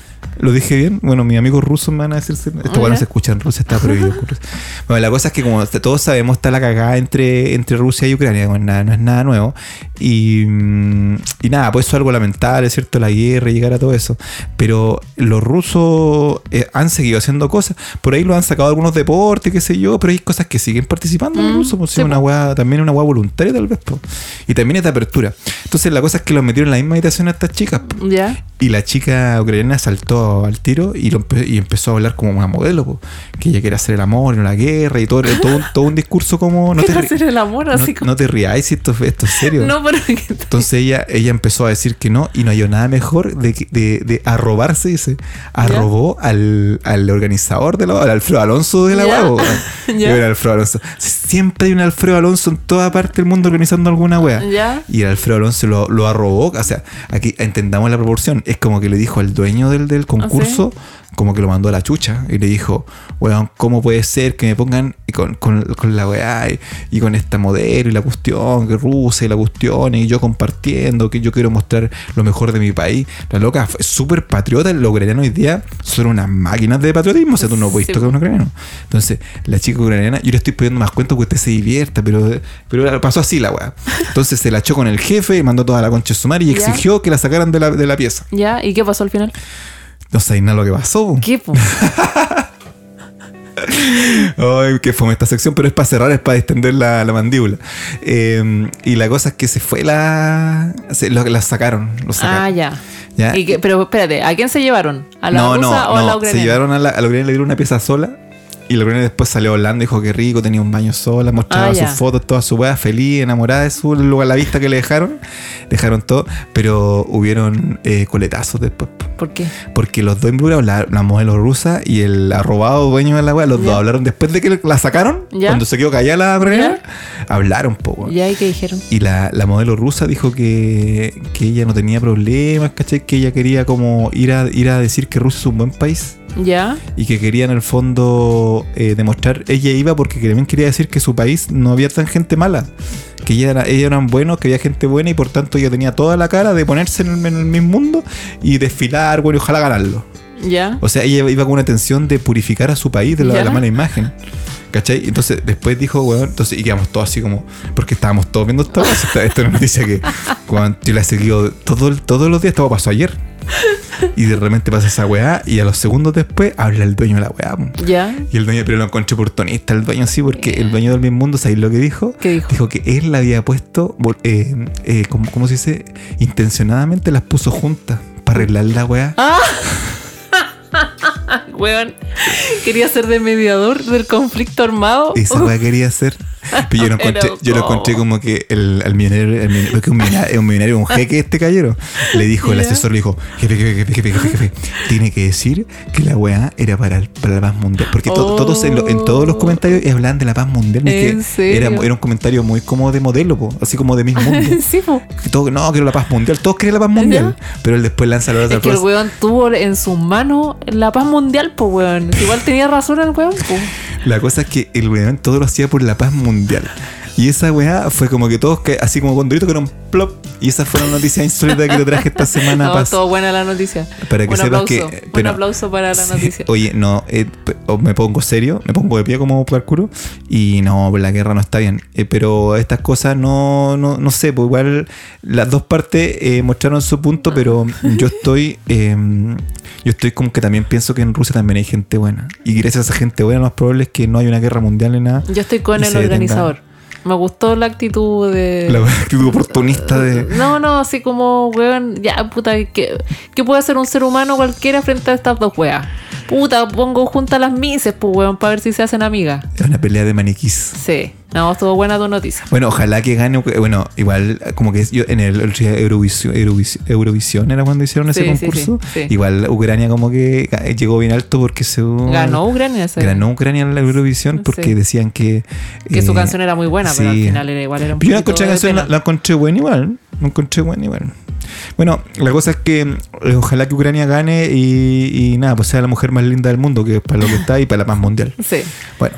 ¿Lo dije bien? Bueno, mis amigos rusos me van a decir. Esto Ya. se escucha en Rusia, está prohibido. bueno, la cosa es que, como todos sabemos, está la cagada entre, entre Rusia y Ucrania. bueno, nada, no es nada nuevo. Y, mm, y nada, pues eso es algo lamentable, ¿cierto? La guerra llegar a todo eso. Pero los rusos eh, han seguido haciendo cosas. Por ahí lo han sacado algunos deportes, qué sé yo, pero hay cosas que siguen participando los Mm, rusos. Pues, sí, una weá, también una weá voluntaria, tal vez. po. Y también es de apertura. Entonces, la cosa es que los metieron en la misma habitación a estas chicas. Ya. Y la chica ucraniana saltó al tiro y, lo empe- y empezó a hablar como una modelo, po, que ella quiere hacer el amor y no la guerra y todo, todo, un- todo un discurso como... No te, hacer el amor no, así como. no te riáis si esto, esto es serio. No, pero que- Entonces ella, ella empezó a decir que no y no hay nada mejor de, que- de, de arrobarse, dice. Arrobó al, al organizador de la al Alfredo Alonso de la. Era Alfredo Alonso. Siempre hay un Alfredo Alonso en toda parte del mundo organizando alguna wea. Y el Alfredo Alonso lo, lo arrobó. O sea, aquí entendamos la proporción. Es como que le dijo al dueño del, del concurso, como que lo mandó a la chucha. Y le dijo, weón, ¿cómo puede ser que me pongan con, con, con la weá y, y con esta modelo y la cuestión, que Rusia y la cuestión, y yo compartiendo, que yo quiero mostrar lo mejor de mi país? La loca fue súper patriota. Los ucranianos hoy día son unas máquinas de patriotismo. O sea, tú no puedes Sí. tocar a un ucraniano. Entonces, la chica ucraniana, yo le estoy pidiendo más cuenta que usted se divierta, pero, pero pasó así la weá. Entonces se la echó con el jefe y mandó toda la concha de su madre y Ya. exigió que la sacaran de la, de la pieza. Ya. ¿Y qué pasó al final? No sabéis nada lo que pasó. ¿Qué, po? Ay, qué fome esta sección, pero es para cerrar, es para extender la, la mandíbula. Eh, y la cosa es que se fue la. Se, lo, la sacaron. Lo sacaron. Ah, ya. Ya. ¿Y qué- pero espérate, ¿a quién se llevaron? ¿A la no, rusa no, o a la no. ucraniana? Se llevaron a la, a la ucraniana, le dieron una pieza sola. Y la ucraniana después salió hablando, dijo que rico, tenía un baño sola, mostraba Ah, sus fotos, toda su weá, feliz, enamorada de su lugar, la vista que le dejaron. Dejaron todo, pero hubieron eh, coletazos después. po. ¿Por qué? Porque los dos involucrados, la, la modelo rusa y el arrobado dueño de la weá, los Ya. dos hablaron después de que la sacaron, Ya. cuando se quedó callada la ucraniana, hablaron poco. ¿Ya? ¿Y qué dijeron? Y la, la modelo rusa dijo que, que ella no tenía problemas, ¿cachai? Que ella quería como ir a, ir a decir que Rusia es un buen país ¿Ya? y que quería en el fondo eh, demostrar, ella iba porque también quería decir que su país no había tan gente mala, que ella era, ellos eran buenos, que había gente buena y por tanto ella tenía toda la cara de ponerse en el, en el mismo mundo y desfilar, bueno, y ojalá ganarlo. Ya. O sea, ella iba con una intención de purificar a su país de la, mala imagen. ¿Cachai? Entonces después dijo, weón, entonces y quedamos todos así como, porque estábamos todos viendo esta cosa. Esta, esta noticia que weón, yo la he seguido todo, todos los días, esto pasó ayer. Y de repente pasa esa weá y a los segundos después habla el dueño de la weá. Ya. Y el dueño, pero lo encontré oportunista, el dueño sí, porque el dueño del mismo mundo, ¿sabéis lo que dijo? ¿Qué dijo? Dijo que él la había puesto, eh, eh, ¿cómo, cómo se dice? Intencionadamente las puso juntas para arreglar la weá. Ah. Weón, quería ser de mediador del conflicto armado. Esa weá quería hacer. Pero yo lo encontré, Pero, yo lo encontré como que el, al millonario, el millonario- porque un millonario, un millonario, un jeque este caballero, le dijo, el Ya. asesor le dijo, jefe, jefe, jefe, jefe, jefe, jefe, tiene que decir que la weá era para, el- para la paz mundial. Porque to- Oh. todos en, lo- en todos los comentarios hablaban de la paz mundial. ¿En que? Era, era un comentario muy como de modelo, po, así como de mis mundos. sí, todo- no, quiero la paz mundial. Todos quieren la paz mundial. Pero él después lanza la otra Es que el weón tuvo en sus manos la paz mundial, pues weón. Igual tenía razón el weón, pues. La cosa es que el weón todo lo hacía por la paz mundial. Y esa weá fue como que todos, que, así como con Dorito, que era un plop. Y esa fue la noticia insólita que te traje esta semana. No, todo buena la noticia. Para que un sepas aplauso, que- Un pero- aplauso para la noticia. Oye, no, eh, me pongo serio, me pongo de pie como parkour y no, la guerra no está bien. Eh, pero estas cosas no, no, no sé, pues igual las dos partes eh, mostraron su punto, pero yo estoy, eh, yo estoy como que también pienso que en Rusia también hay gente buena. Y gracias a esa gente buena, lo más probable es que no haya una guerra mundial ni nada. Yo estoy con el detenga. Me gustó la actitud de. La actitud oportunista de... No, no, así como, weón, ya, puta, ¿qué, qué puede hacer un ser humano cualquiera frente a estas dos weas? Puta, pongo juntas las mises, pues, weón, para ver si se hacen amigas. Es una pelea de maniquís. Sí, no, estuvo buena tu noticia. Bueno, ojalá que gane. Bueno, igual, como que yo en el, Eurovisión, Eurovisión, Eurovisión era cuando hicieron ese Sí, concurso. sí, sí. Igual Ucrania, como que llegó bien alto porque se. Ganó Ucrania ese. Ganó Ucrania en la Eurovisión porque decían que. Que su eh, canción era muy buena, pero al final era igual era un yo la encontré, canción, la, pena. la encontré buena igual. La encontré buena igual. Bueno, la cosa es que eh, ojalá que Ucrania gane y, y nada, pues sea la mujer más linda del mundo, que es para lo que está y para la paz mundial. Sí. Bueno,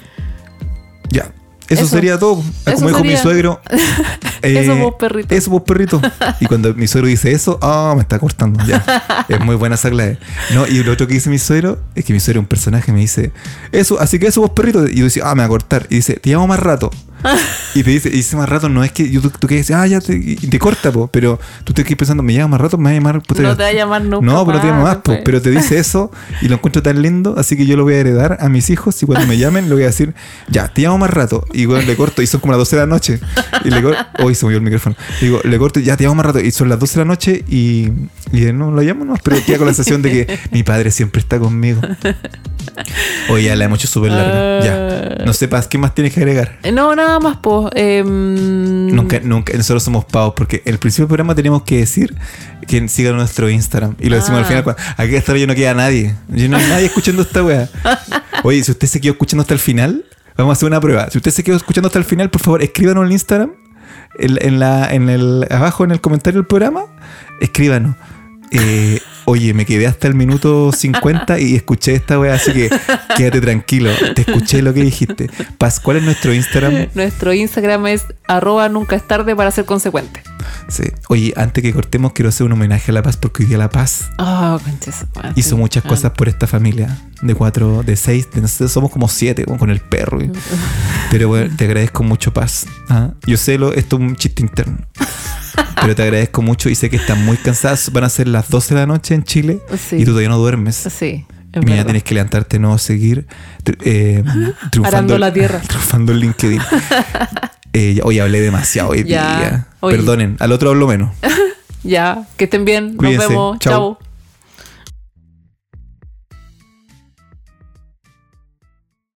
ya. Eso, Eso. sería todo. Eso Como dijo mi suegro. Eso, vos, perrito. Eso vos perrito. Y cuando mi suegro dice eso, ah, me está cortando. Ya. Es muy buena esa clave. No, y lo otro que dice mi suegro es que mi suegro es un personaje me dice, eso, así que eso vos perrito. Y yo decía, ah, me va a cortar. Y dice, te llamo más rato. Y te dice, y dice más rato, no es que yo, tú, tú que dices, ah, ya te, y te corta, po, pero tú te quedas pensando, me llama más rato, me va a llamar. puta, No te va a llamar nunca No, pero no te llama más, po, después. pero te dice eso y lo encuentro tan lindo, así que yo lo voy a heredar a mis hijos y cuando me llamen le voy a decir, ya, te llamo más rato. Y bueno, le corto y son como las 12 de la noche. Y le corto, hoy se movió el micrófono. Digo, le corto, ya te llamo más rato. Y son las 12 de la noche y, y no lo llamo, no, pero queda con la sensación de que mi padre siempre está conmigo. Hoy ya la hemos hecho súper larga. Ya. No sepas, ¿qué más tienes que agregar? Eh, No, nada más, pues. Nunca, nunca, nosotros somos pavos porque el principio del programa teníamos que decir que sigan nuestro Instagram y lo decimos al Ah. final. Aquí ahora ya no queda nadie. Ya no hay nadie escuchando esta wea. Oye, si usted se quedó escuchando hasta el final, vamos a hacer una prueba. Si usted se quedó escuchando hasta el final, por favor, escríbanos en Instagram, en, en la, en el, abajo en el comentario del programa, escríbanos. Eh, oye, me quedé hasta el minuto 50 y escuché esta wea, así que quédate tranquilo. Te escuché lo que dijiste. Paz, ¿cuál es nuestro Instagram? Nuestro Instagram es arroba nunca es tarde para ser consecuente. Sí. Oye, antes que cortemos, quiero hacer un homenaje a La Paz porque hoy día La Paz Ah, conches. madre. hizo muchas cosas por esta familia. De cuatro, de seis, de, no sé, somos como siete con el perro. Pero bueno, te agradezco mucho, Paz. ¿ah? Yo sé, lo, esto es un chiste interno. Pero te agradezco mucho y sé que están muy cansadas. Van a ser las 12 de la noche en Chile Sí. y tú todavía no duermes. Sí. Verdad. tienes que levantarte, no seguir eh, triunfando, la tierra. triunfando en LinkedIn. Eh, hoy hablé demasiado hoy Ya. día. Perdonen, al otro hablo menos. Ya, que estén bien. Cuídense. Nos vemos. Chao.